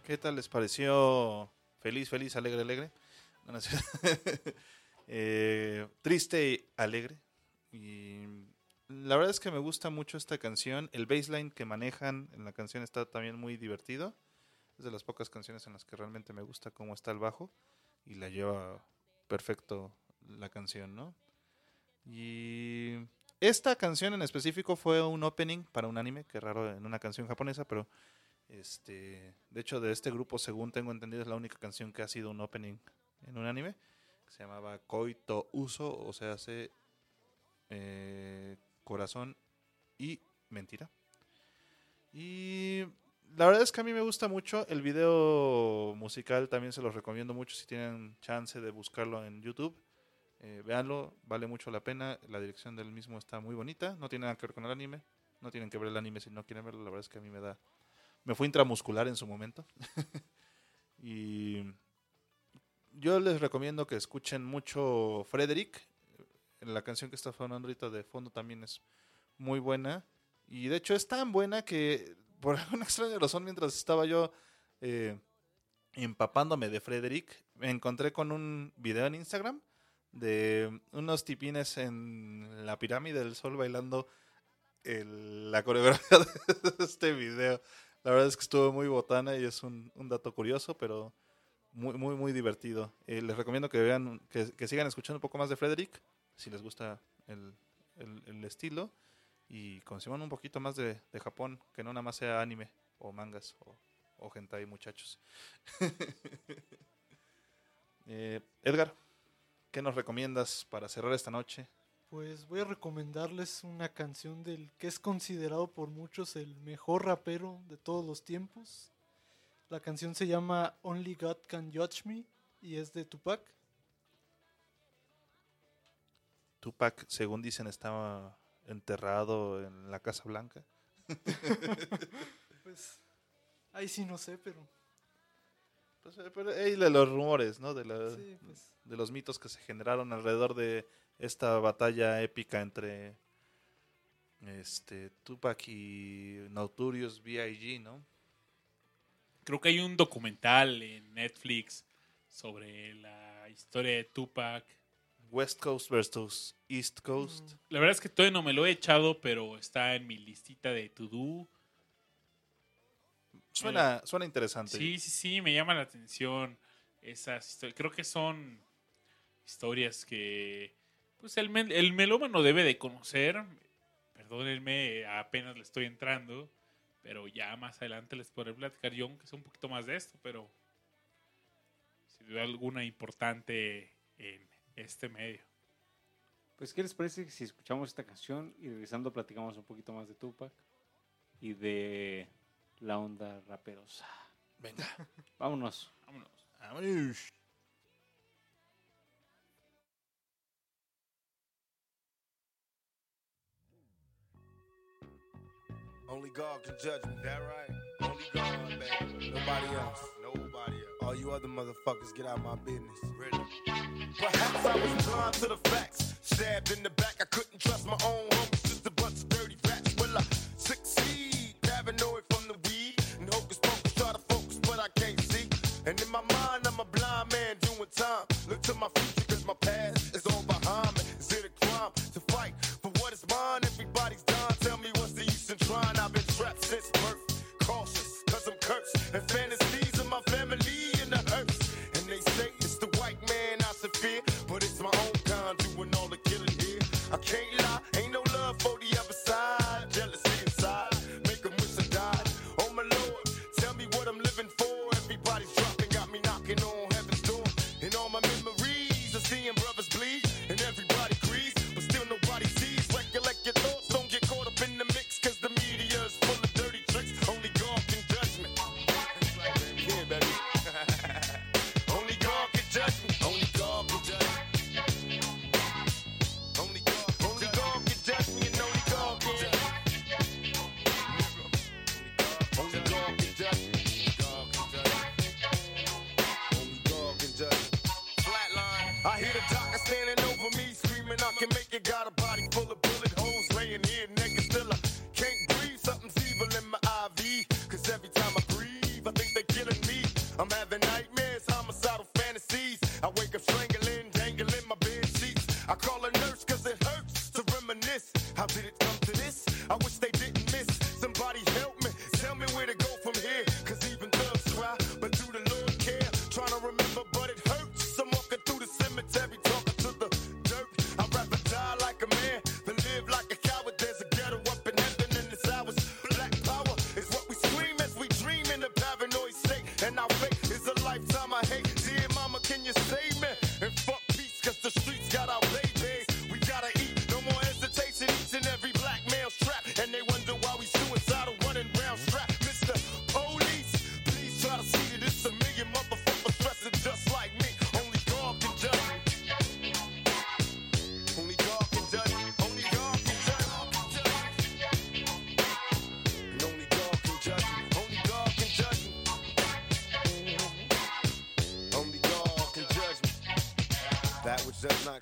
¿Qué tal les pareció? Feliz, feliz, alegre, alegre. [laughs] Eh, triste y alegre. Y la verdad es que me gusta mucho esta canción. El baseline que manejan en la canción está también muy divertido. Es de las pocas canciones en las que realmente me gusta cómo está el bajo. Y la lleva perfecto la canción, ¿no? Y esta canción en específico fue un opening para un anime, que raro en una canción japonesa, pero este, de hecho de este grupo, según tengo entendido, es la única canción que ha sido un opening en un anime, que se llamaba Koito Uso, o sea, hace eh, corazón y mentira. Y la verdad es que a mí me gusta mucho el video musical, también se los recomiendo mucho si tienen chance de buscarlo en YouTube. Eh, véanlo, vale mucho la pena. La dirección del mismo está muy bonita. No tiene nada que ver con el anime. No tienen que ver el anime si no quieren verlo. La verdad es que a mí me da. Me fue intramuscular en su momento. [laughs] y yo les recomiendo que escuchen mucho Frederick. La canción que está sonando ahorita de fondo también es muy buena. Y de hecho es tan buena que por alguna extraña razón mientras estaba yo eh, empapándome de Frederick, me encontré con un video en Instagram de unos tipines en la pirámide del sol bailando la coreografía [laughs] de este video. La verdad es que estuvo muy botana y es un, dato curioso, pero muy, muy, muy divertido. Eh, les recomiendo que vean, que, sigan escuchando un poco más de Frederick, si les gusta el, estilo, y consuman un poquito más de, de Japón, que no nada más sea anime o mangas o, o hentai, muchachos. [laughs] Eh, Edgar, ¿qué nos recomiendas para cerrar esta noche? pues voy a recomendarles una canción del que es considerado por muchos el mejor rapero de todos los tiempos. La canción se llama Only God Can Judge Me y es de Tupac. Tupac, según dicen, estaba enterrado en la Casa Blanca. pues ahí sí no sé, pero... Pues, eh, pero hey, los rumores, ¿no? De, la, sí, pues. de los mitos que se generaron alrededor de esta batalla épica entre este, Tupac y Nauturius B.I.G., ¿no? Creo que hay un documental en Netflix sobre la historia de Tupac. West Coast versus East Coast. Mm. La verdad es que todavía no me lo he echado, pero está en mi listita de to do. Suena, eh, suena interesante. Sí, sí, sí, me llama la atención esas historias. Creo que son historias que pues el, el melómano debe de conocer, perdónenme, apenas le estoy entrando, pero ya más adelante les podré platicar yo, aunque sea un poquito más de esto, pero si duda alguna importante en este medio. Pues, ¿qué les parece si escuchamos esta canción y regresando platicamos un poquito más de Tupac y de la onda raperosa? Venga. Vámonos. Vámonos. Vámonos. Only God can judge me. That right? Only God, baby. Nobody else. Nobody else. All you other motherfuckers, get out of my business. Really? Perhaps I was blind to the facts. Stabbed in the back, I couldn't trust my own homies. Just a bunch of dirty facts. Will I succeed? Paranoid from the weed. And hocus pocus, try to focus, but I can't see. And in my mind, I'm a blind man doing time. Look to my future.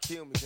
kill me.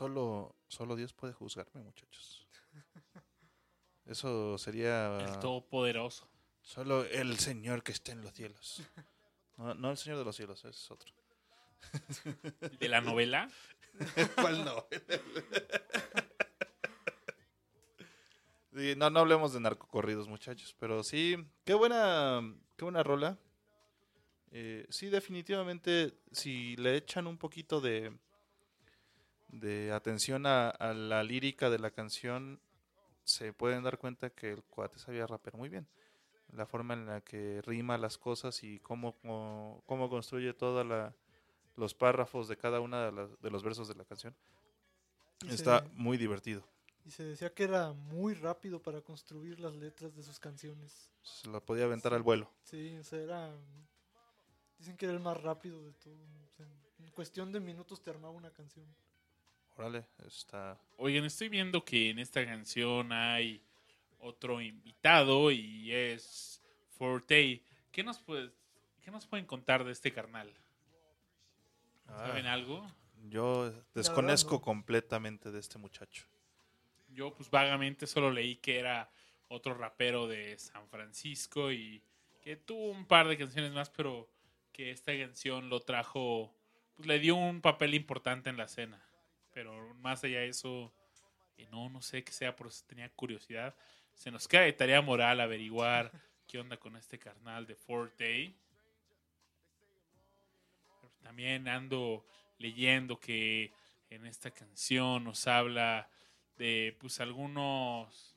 Solo, solo Dios puede juzgarme, muchachos. Eso sería... El Todopoderoso. Solo el Señor que está en los cielos. No, no el Señor de los cielos, es otro. ¿De la novela? [laughs] ¿Cuál novela? Sí, no, no hablemos de narcocorridos, muchachos, pero sí, qué buena, qué buena rola. Eh, sí, definitivamente, si le echan un poquito de, de atención a, a la lírica de la canción, se pueden dar cuenta que el cuate sabía rapear muy bien. La forma en la que rima las cosas y cómo, cómo, cómo construye todos los párrafos de cada uno de, los versos de la canción. Y Está se- muy divertido. Y se decía que era muy rápido para construir las letras de sus canciones. Se la podía aventar al vuelo. Sí, o sea, era... Dicen que era el más rápido de todo. o sea, en cuestión de minutos te armaba una canción. Órale, está. Oigan, estoy viendo que en esta canción hay otro invitado y es Forte. ¿Qué nos, puede- ¿Qué nos pueden contar de este carnal? ¿Saben Ah, algo? Yo desconozco no. completamente de este muchacho. Yo pues vagamente solo leí que era otro rapero de San Francisco y que tuvo un par de canciones más, pero que esta canción lo trajo, pues le dio un papel importante en la escena. Pero más allá de eso, eh, no, no sé qué sea, por eso tenía curiosidad. Se nos cae de tarea moral averiguar [laughs] qué onda con este carnal de Forte. Pero También ando leyendo que en esta canción nos habla de pues algunos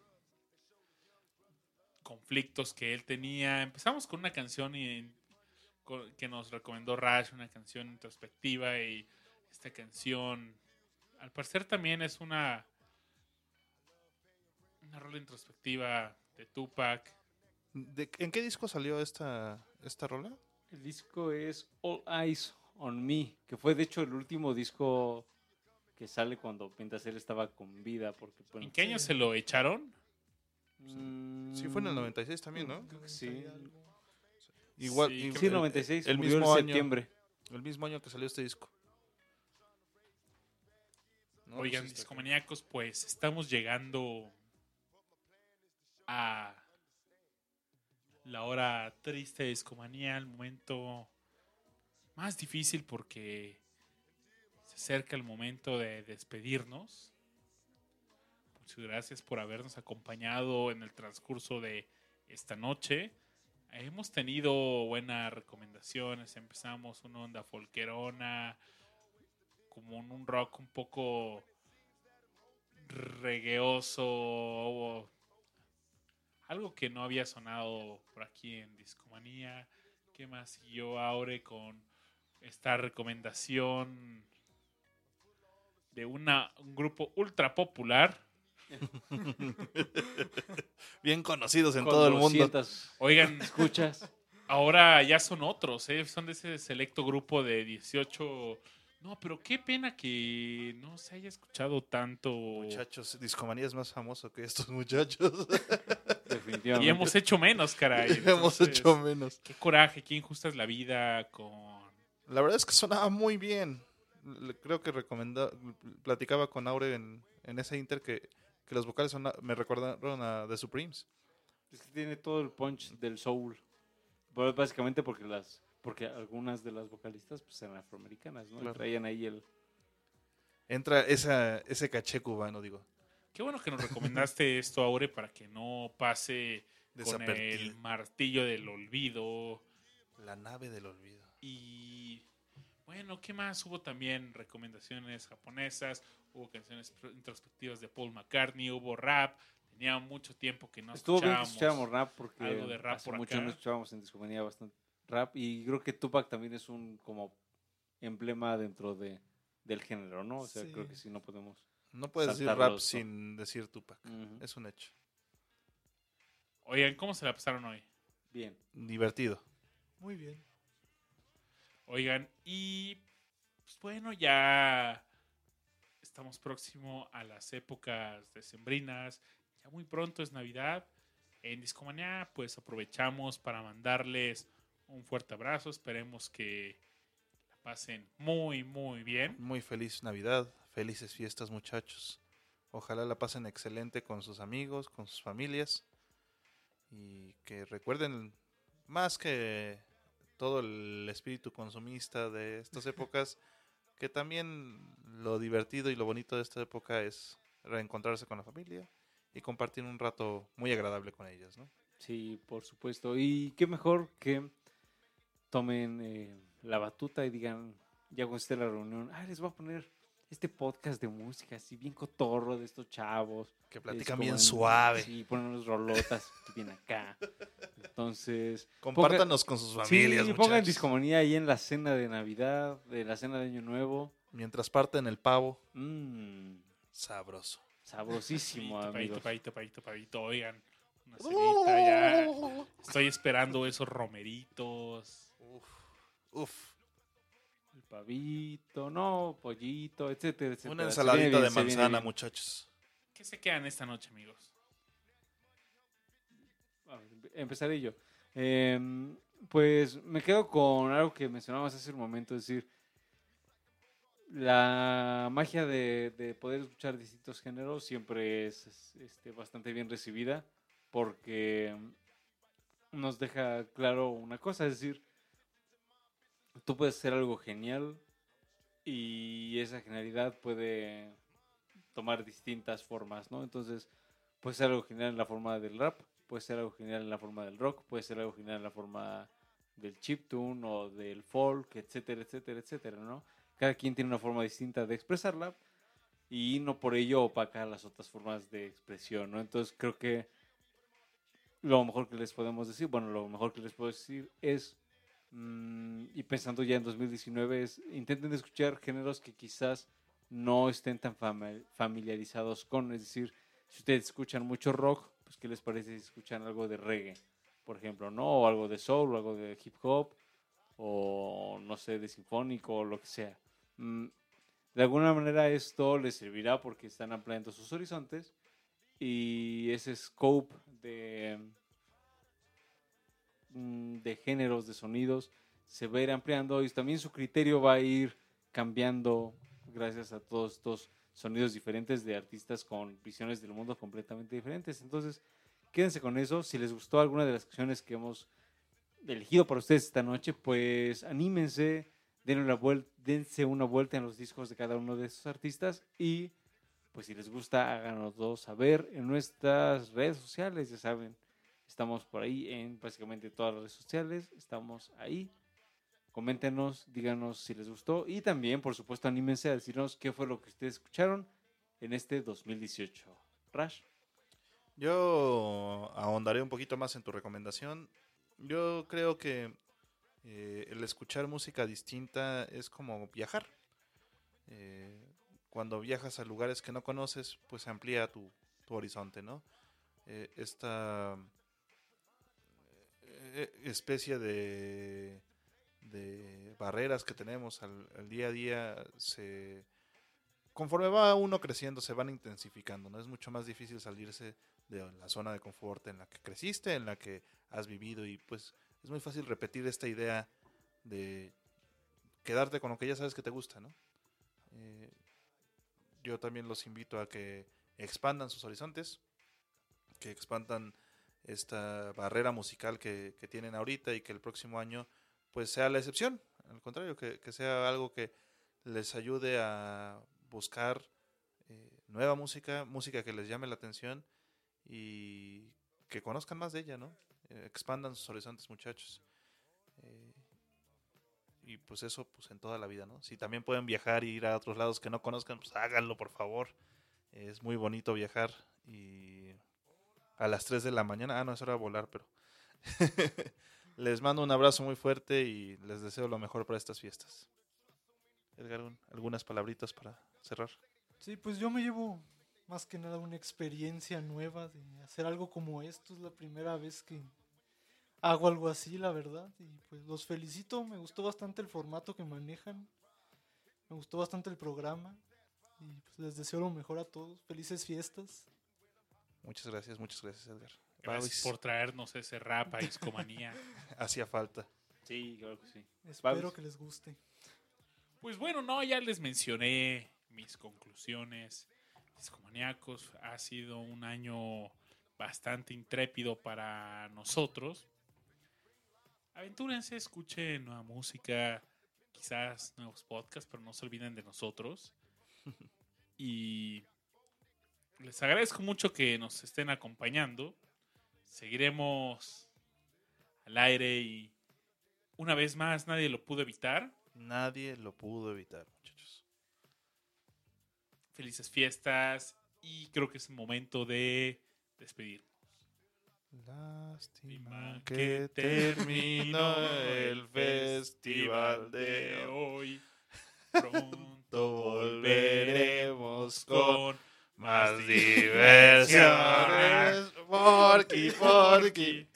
conflictos que él tenía. Empezamos con una canción y- que nos recomendó Rash, una canción introspectiva y esta canción al parecer también es una una rola introspectiva de Tupac. ¿De- ¿En qué disco salió esta, esta rola? El disco es All Eyes on Me, que fue de hecho el último disco que sale cuando mientras él estaba con vida. Porque, bueno, ¿En qué año se lo echaron? Mm, Sí, fue en el 96 también, ¿no? creo que sí. Igual, Sí, Sí, el- 96, el murió mismo en año. septiembre. El mismo año que salió este disco. No, Oigan, pues está- discomaníacos, pues estamos llegando a la hora triste de discomanía, el momento más difícil porque se acerca el momento de despedirnos. Muchas gracias por habernos acompañado en el transcurso de esta noche. Hemos tenido buenas recomendaciones. Empezamos una onda folquerona, como en un rock un poco regueoso, o algo que no había sonado por aquí en Discomanía. ¿Qué más siguió Aure con esta recomendación de una, un grupo ultra popular? [laughs] Bien conocidos en Con todo el mundo. 200 Oigan, [laughs] escuchas. Ahora ya son otros, ¿eh? son de ese selecto grupo de 18. No, pero qué pena que no se haya escuchado tanto. Muchachos, Discomanía es más famoso que estos muchachos. [laughs] Definitivamente. Y hemos hecho menos, caray. [laughs] Hemos Entonces, hecho menos. Qué coraje, qué injusta es la vida con... La verdad es que sonaba muy bien. Creo que recomenda, platicaba con Aure en, en ese inter que, que los vocales sona- me recordaron a The Supremes. Es que tiene todo el punch del soul. Básicamente porque las porque algunas de las vocalistas pues eran afroamericanas, ¿no? Claro. Traían ahí el Entra esa, ese caché cubano, digo. Qué bueno que nos recomendaste [laughs] esto, Aure, para que no pase con el martillo del olvido. La nave del olvido. Y bueno, ¿qué más? Hubo también recomendaciones japonesas, hubo canciones introspectivas de Paul McCartney, hubo rap. Tenía mucho tiempo que no Estuvo bien que escuchábamos rap porque algo de rap hace por mucho acá. no escuchábamos en Discomanía bastante rap y creo que Tupac también es un como emblema dentro de del género, ¿no? O sea, Sí. creo que sí no podemos. No puedes decir rap sin decir Tupac. Es un hecho. Oigan, ¿cómo se la pasaron hoy? Bien. Divertido. Muy bien. Oigan, y pues bueno, ya estamos próximo a las épocas decembrinas. Ya muy pronto es Navidad. En Discomanía, pues aprovechamos para mandarles un fuerte abrazo. Esperemos que la pasen muy, muy bien. Muy feliz Navidad. Felices fiestas, muchachos. Ojalá la pasen excelente con sus amigos, con sus familias. Y que recuerden más que todo el espíritu consumista de estas épocas, [laughs] que también lo divertido y lo bonito de esta época es reencontrarse con la familia y compartir un rato muy agradable con ellas, ¿no? Sí, por supuesto. Y qué mejor que tomen eh, la batuta y digan, ya cuando esté la reunión, ah, les voy a poner este podcast de música así bien cotorro de estos chavos. Que platican bien en- suave. Sí, ponen unos rolotas que vienen acá. Entonces... Compártanos con sus familias, Sí, pongan discomanía ahí en la cena de Navidad, de la cena de Año Nuevo. Mientras parten el pavo, Mmm, sabroso. sabrosísimo, Paito, amigos. paito, paito, paito, Oigan, una [laughs] cenita ya. Estoy esperando esos romeritos. Uf. El pavito, no, pollito, etcétera, etcétera. Una ensaladita bien, de manzana, bien. muchachos. ¿Qué se quedan esta noche, amigos? A ver, empe- empezaré yo. Em, pues me quedo con algo que mencionabas hace un momento, es decir, la magia de, de poder escuchar distintos géneros siempre es, es, este, bastante bien recibida porque nos deja claro una cosa, es decir, tú puedes hacer algo genial y esa genialidad puede tomar distintas formas, ¿no? Entonces, puede ser algo genial en la forma del rap, puede ser algo genial en la forma del rock, puede ser algo genial en la forma del chiptune o del folk, etcétera, etcétera, etcétera, ¿no? Cada quien tiene una forma distinta de expresarla y no por ello opacar las otras formas de expresión, ¿no? Entonces creo que lo mejor que les podemos decir, bueno, lo mejor que les puedo decir es, mm, y pensando ya en 2019, es intenten escuchar géneros que quizás no estén tan fami- familiarizados con, es decir, si ustedes escuchan mucho rock, pues ¿qué les parece si escuchan algo de reggae, por ejemplo, ¿no? O algo de soul, o algo de hip hop, o no sé, de sinfónico, o lo que sea. Mm, de alguna manera esto les servirá porque están ampliando sus horizontes y ese scope de, de géneros, de sonidos, se va a ir ampliando y también su criterio va a ir cambiando gracias a todos estos sonidos diferentes de artistas con visiones del mundo completamente diferentes. Entonces, quédense con eso. Si les gustó alguna de las canciones que hemos elegido para ustedes esta noche, pues anímense, denle una dense una vuelta en los discos de cada uno de esos artistas y pues si les gusta, háganoslo saber en nuestras redes sociales, ya saben, estamos por ahí en básicamente todas las redes sociales, estamos ahí. Coméntenos, díganos si les gustó y también, por supuesto, anímense a decirnos qué fue lo que ustedes escucharon en este 2018. Rash. Yo ahondaré un poquito más en tu recomendación. Yo creo que eh, el escuchar música distinta es como viajar. Eh, cuando viajas a lugares que no conoces, pues amplía tu, tu horizonte, ¿no? Eh, esta especie de, de barreras que tenemos al, al día a día se conforme va uno creciendo se van intensificando, ¿no? Es mucho más difícil salirse de la zona de confort en la que creciste, en la que has vivido y pues es muy fácil repetir esta idea de quedarte con lo que ya sabes que te gusta, ¿no? Eh, yo también los invito a que expandan sus horizontes, que expandan esta barrera musical que, tienen ahorita y que el próximo año pues sea la excepción, al contrario, que, que sea algo que les ayude a buscar eh, nueva música, música que les llame la atención y que conozcan más de ella, ¿no? Eh, expandan sus horizontes, muchachos. Eh, y pues eso, pues en toda la vida, ¿no? Si también pueden viajar y ir a otros lados que no conozcan, pues háganlo, por favor. Es muy bonito viajar y a las 3 de la mañana, ah, no, es hora de volar, pero [laughs] les mando un abrazo muy fuerte y les deseo lo mejor para estas fiestas. Edgar, un- algunas palabritas para cerrar. Sí, pues yo me llevo más que nada una experiencia nueva de hacer algo como esto. Es la primera vez que hago algo así, la verdad. Y pues los felicito. Me gustó bastante el formato que manejan. Me gustó bastante el programa. Y pues les deseo lo mejor a todos. Felices fiestas. Muchas gracias, muchas gracias, Edgar. Gracias Babis, por traernos ese rap a Discomanía. [laughs] Hacía falta. Sí, claro que sí. Espero Babis. que les guste. Pues bueno, no, ya les mencioné mis conclusiones. Discomaníacos ha sido un año bastante intrépido para nosotros. Aventúrense, escuchen nueva música, quizás nuevos podcasts, pero no se olviden de nosotros. [laughs] Y les agradezco mucho que nos estén acompañando. Seguiremos al aire y una vez más nadie lo pudo evitar. Nadie lo pudo evitar, muchachos. felices fiestas y creo que es el momento de despedirnos. Lástima que que terminó el festival de hoy. [laughs] Pronto volveremos con más diversiones. Porky, Porky.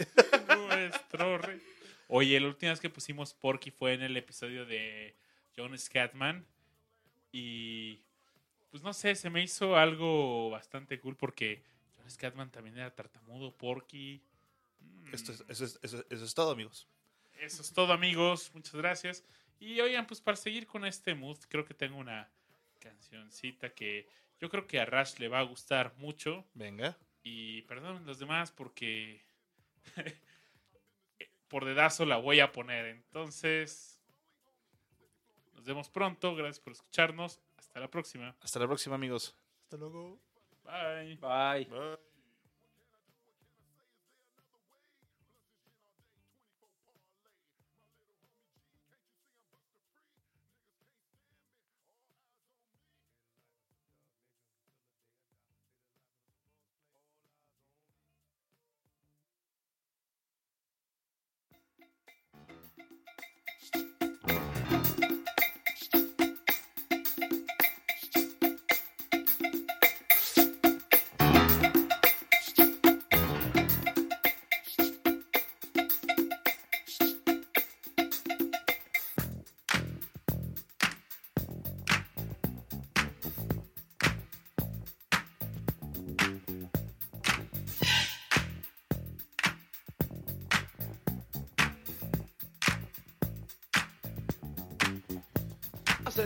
Nuestro rey. Oye, la última vez que pusimos Porky fue en el episodio de John Scatman. Y pues no sé, se me hizo algo bastante cool porque John Scatman también era tartamudo, Porky. Mm, Esto es- eso, es, eso, eso es todo, amigos. Eso es todo, amigos. Muchas gracias. Y oigan, pues para seguir con este mood, creo que tengo una cancioncita que yo creo que a Rash le va a gustar mucho. Venga. Y perdón los demás porque [laughs] por dedazo la voy a poner. Entonces, nos vemos pronto. Gracias por escucharnos. Hasta la próxima. Hasta la próxima, amigos. Hasta luego. Bye. Bye. I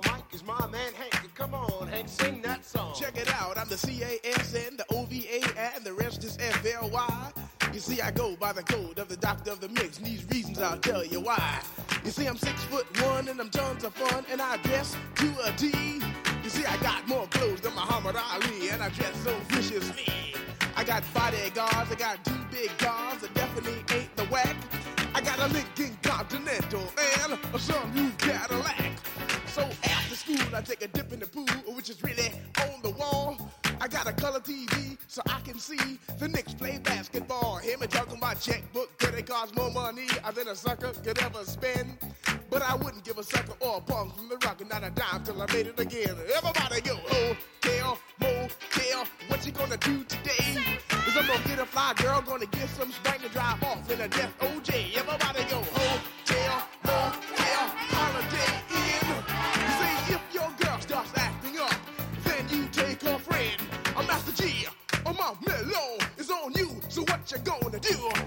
the mic is my man Hank. Come on, Hank, sing that song. Check it out, I'm the C-A-S-N, the O-V-A, and the rest is F-L-Y. You see, I go by the code of the doctor of the mix, and these reasons I'll tell you why. You see, I'm six foot one, and I'm tons of fun, and I dress to a D. You see, I got more clothes than Muhammad Ali, and I dress so viciously. I got bodyguards, I got two big cars, that definitely ain't the whack. I got a Lincoln Continental and a sunroof Cadillac. I take a dip in the pool, which is really on the wall. I got a color TV so I can see the Knicks play basketball. Hear me talking my checkbook, cause it costs more money than a sucker could ever spend. But I wouldn't give a sucker or a punk from the rock and not a dime till I made it again. Everybody go, hotel, motel, what you gonna do today? Is I'm gonna get a fly girl, gonna get some spank and drive off in a death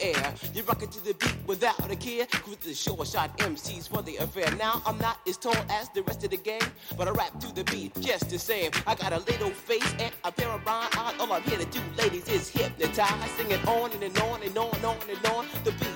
air. You're rocking to the beat without a care. Cruise the short shot MCs for the affair. Now I'm not as tall as the rest of the gang, but I rap to the beat just the same. I got a little face and a pair of rhyme eyes. All I'm here to do, ladies, is hypnotize. Sing it on and, and on and on and on and on. The beat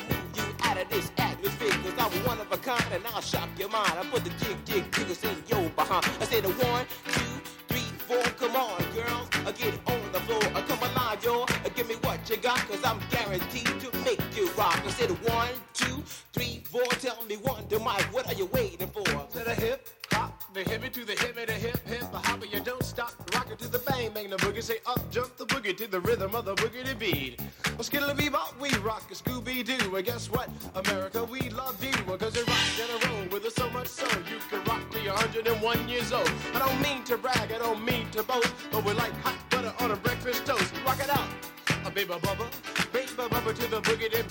move you out of this atmosphere, cause I'm one of a kind and I'll shock your mind. I put the jig, jig, jiggles in your behind. I say the one, two, three, four. Come on, girls, uh, get on the floor. Uh, come alive, y'all. Uh, give me what you got, cause I'm guaranteed to make you rock. I said one, two, three, four. Tell me one, to Mike, what are you waiting for? To the hip, hop, the hippie to the hippie, the hip, hip, the hopper, you don't stop. Rock it to the bang, bang the boogie, say up, jump the boogie to the rhythm of the boogie beat. Well, skittle bebop, we rock a Scooby Doo. And guess what? America, we love you. Cause you rock in a row with us so much so you can rock you're 101 years old. I don't mean to brag, I don't mean to boast, but we're like hot butter on a breakfast toast. Rock it out, a baby bubba, baby bubba to the boogie, then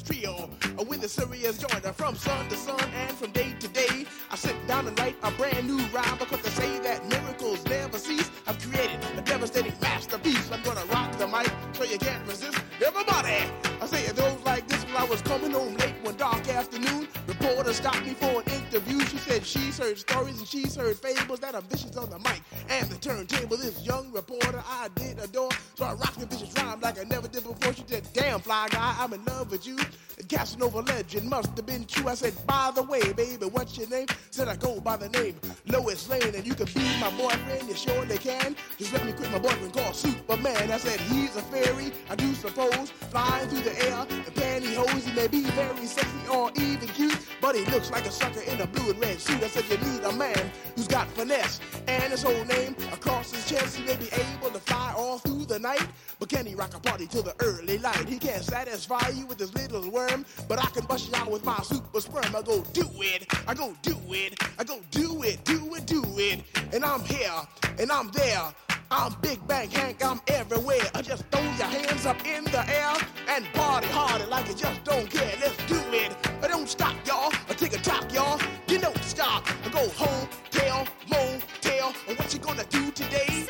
with Trevor's trio, when the serious joiner from sun to sun and from day to day, I sit down and write a brand new rhyme because they say that miracles never cease. I've created a devastating masterpiece. I'm gonna rock the mic so you can't resist. Everybody, I say it goes like this when I was coming home late one dark afternoon. Reporter stopped me for an interview. She said she's heard stories and she's heard fables that are vicious on the mic and the turntable. This young reporter I did adore, so I rocked the vicious rhyme like I never did before. She said, "Damn fly guy, I'm in love with you." The Casanova legend must have been true. I said, "By the way, baby, what's your name?" Said I go by the name Lois Lane, and you can be my boyfriend. You surely can. Just let me quit my boyfriend called Superman. I said he's a fairy, I do suppose, flying through the air in pantyhose. He may be very sexy or even cute, but he looks like a sucker in a blue and red suit. I said you need a man who's got finesse and his whole name across his chest. He may be able to fly all through the night, but can he rock a party till the early light? He can't satisfy you with his little worm, but I can bust you out with my super sperm. I go do it, I go do it, I go do it, do it, do it, and I'm here and I'm there. I'm Big Bang Hank, I'm everywhere. I just throw your hands up in the air and party harder like you just don't care. Let's do it. I don't stop, y'all. I take a top, y'all. You don't stop. I go home, tell, motel. And what you gonna do today?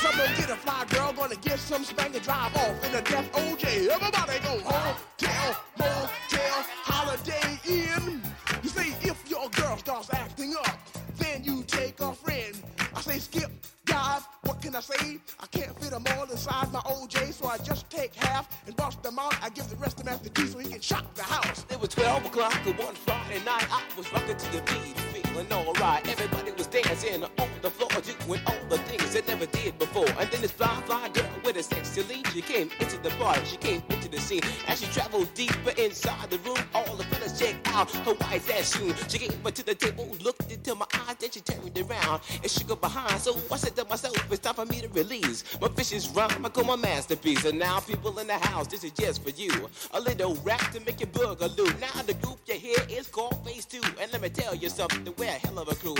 Some gonna get a fly girl, gonna get some spank and drive off in a death OJ. Everybody go home, tell, motel, holiday in. Dive, what can I say? I can't fit them all inside my OJ, so I just take half and bust them out. I give the rest to Master G so he can shock the house. It was 12 o'clock on one Friday night. I was rocking to the beat, feeling alright. Everybody was dancing on the floor, doing all the things they never did before. And then this fly, fly girl with a sexy lead, she came into the bar. she came into scene. As she traveled deeper inside the room, all the fellas checked out her white ass shoe. She came up to the table, looked into my eyes, then she turned around and shook her behind. So I said to myself, it's time for me to release my vicious rhyme. I call my masterpiece. And now, people in the house, this is just for you. A little rap to make you boogaloo. Now the group you hear is called Phase Two, and let me tell you something, we're a hell of a crew.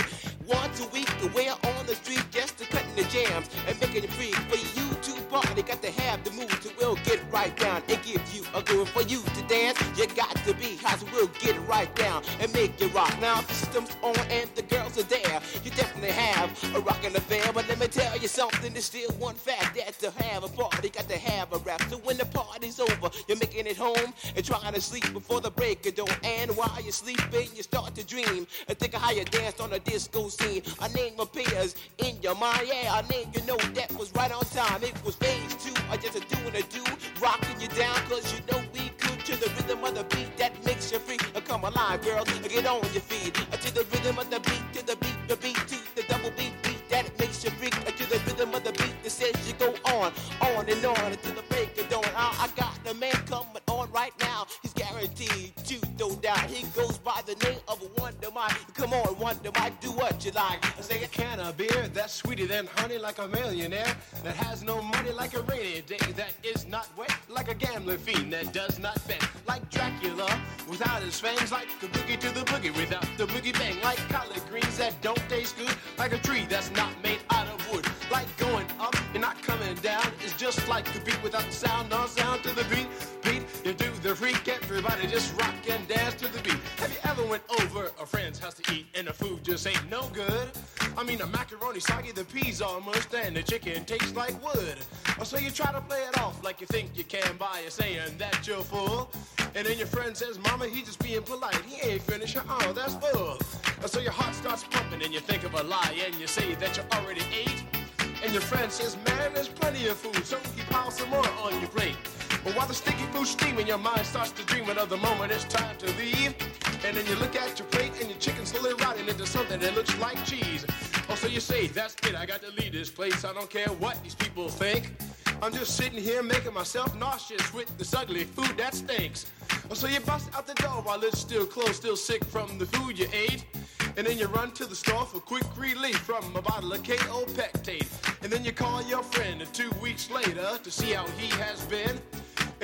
Once a week, we're on the street just to cutting the jams and making it free for you to party. Got to have the mood to we'll get right down and give you a groove for you to dance. You got to be hot, so we'll get right down and make it rock. Now the system's on and the girls are there. You definitely have a rockin' affair, but let me tell you something. There's still one fact that to have a party, got to have a rap. So when the party's over, you're making it home and trying to sleep before the break of dawn. And while you're sleeping, you start to dream and think of how you danced on a disco scene. A name appears in your mind, yeah, a name you know that was right on time. It was phase two, or just a doing a do, rocking you down, cause you know we could to the rhythm of the beat that makes you free. Uh, Come alive, girls, uh, get on your feet. Uh, To the rhythm of the beat, to the beat, the beat, to the double beat, beat that makes you freak. Uh, To the rhythm of the beat that says you go on, on and on until the right now. He's guaranteed to no doubt. He goes by the name of Wonder Mike. Come on, Wonder Mike, do what you like. I say a can of beer that's sweeter than honey, like a millionaire that has no money, like a rainy day that is not wet, like a gambling fiend that does not bet, like Dracula without his fangs, like a boogie to the boogie without the boogie bang, like collard greens that don't taste good, like a tree that's not made out of wood, like going up and not coming down. It's just like the beat without the sound, no sound to the beat. Everybody just rock and dance to the beat. Have you ever went over a friend's house to eat and the food just ain't no good? I mean, the macaroni soggy, the peas almost, and the chicken tastes like wood. So you try to play it off like you think you can by saying that you're full. And then your friend says, Mama, he just being polite. He ain't finished. Oh, that's full. So your heart starts pumping and you think of a lie and you say that you already ate. And your friend says, man, there's plenty of food, so you pile some more on your plate. But while the sticky food's steaming, your mind starts to dream of the moment it's time to leave. And then you look at your plate and your chicken slowly rotting into something that looks like cheese. Oh, so you say, that's it, I got to leave this place. I don't care what these people think. I'm just sitting here making myself nauseous with this ugly food that stinks. Oh, so you bust out the door while it's still closed, still sick from the food you ate. And then you run to the store for quick relief from a bottle of KO Pectate. And then you call your friend two weeks later to see how he has been.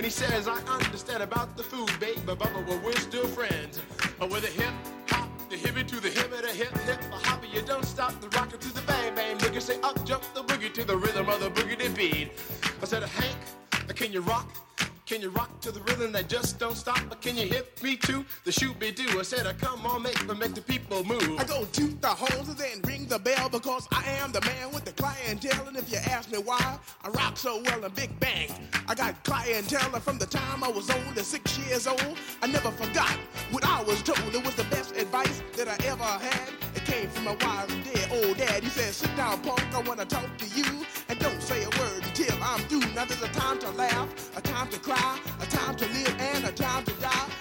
And he says, I understand about the food, babe, but well, we're still friends. But with a hip hop, the hippie to the hip, the hip hip, the hopper, you don't stop the rocker to the bang bang. Look say up, jump the boogie to the rhythm of the boogie to beat. I said, Hank, can you rock? Can you rock to the rhythm that just don't stop? But can you hit me to the shoot be do? I said, uh, come on, make but make the people move. I go to the horns and ring the bell because I am the man with the clientele. And if you ask me why I rock so well in Big Bang, I got clientele from the time I was only six years old. I never forgot what I was told. It was the best advice that I ever had. It came from my wise dead old dad. He said, sit down, punk, I want to talk to you. And don't say a word I'm through. Now there's a time to laugh, a time to cry, a time to live, and a time to die.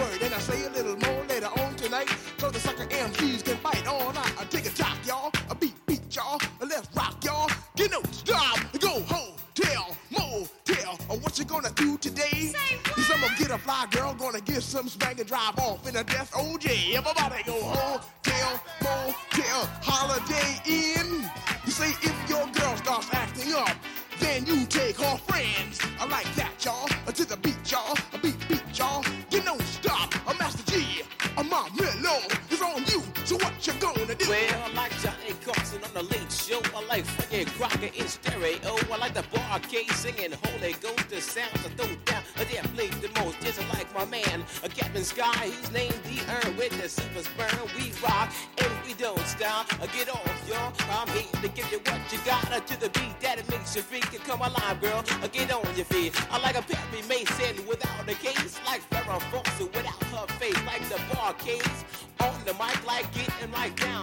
word. And I say a little more later on tonight, so the sucker MCs can fight all night. I take a talk, y'all, a beat, beat, y'all, let's rock, y'all. Get no stop, go home, tell, motel, or what you gonna do today? Is I'm gonna get a fly girl, gonna get some spank and drive off in a death oh, OJ. Everybody go home, tell, motel, holiday in. You say if your girl starts acting up, then you take her friends. I like rocker in stereo. I like the barcade singing Holy Ghost, the sounds I throw down. I did play the most, just like my man, a Captain Sky, whose name the earn with the Super spurn. We rock and we don't stop. I get off, y'all. I'm here to give you what you got uh, to the beat that it makes you freak come alive, girl. I get on your feet. I like a Perry Mason without a case, like Farrah Fawcett without her face, like the barcades on the mic, like getting right down.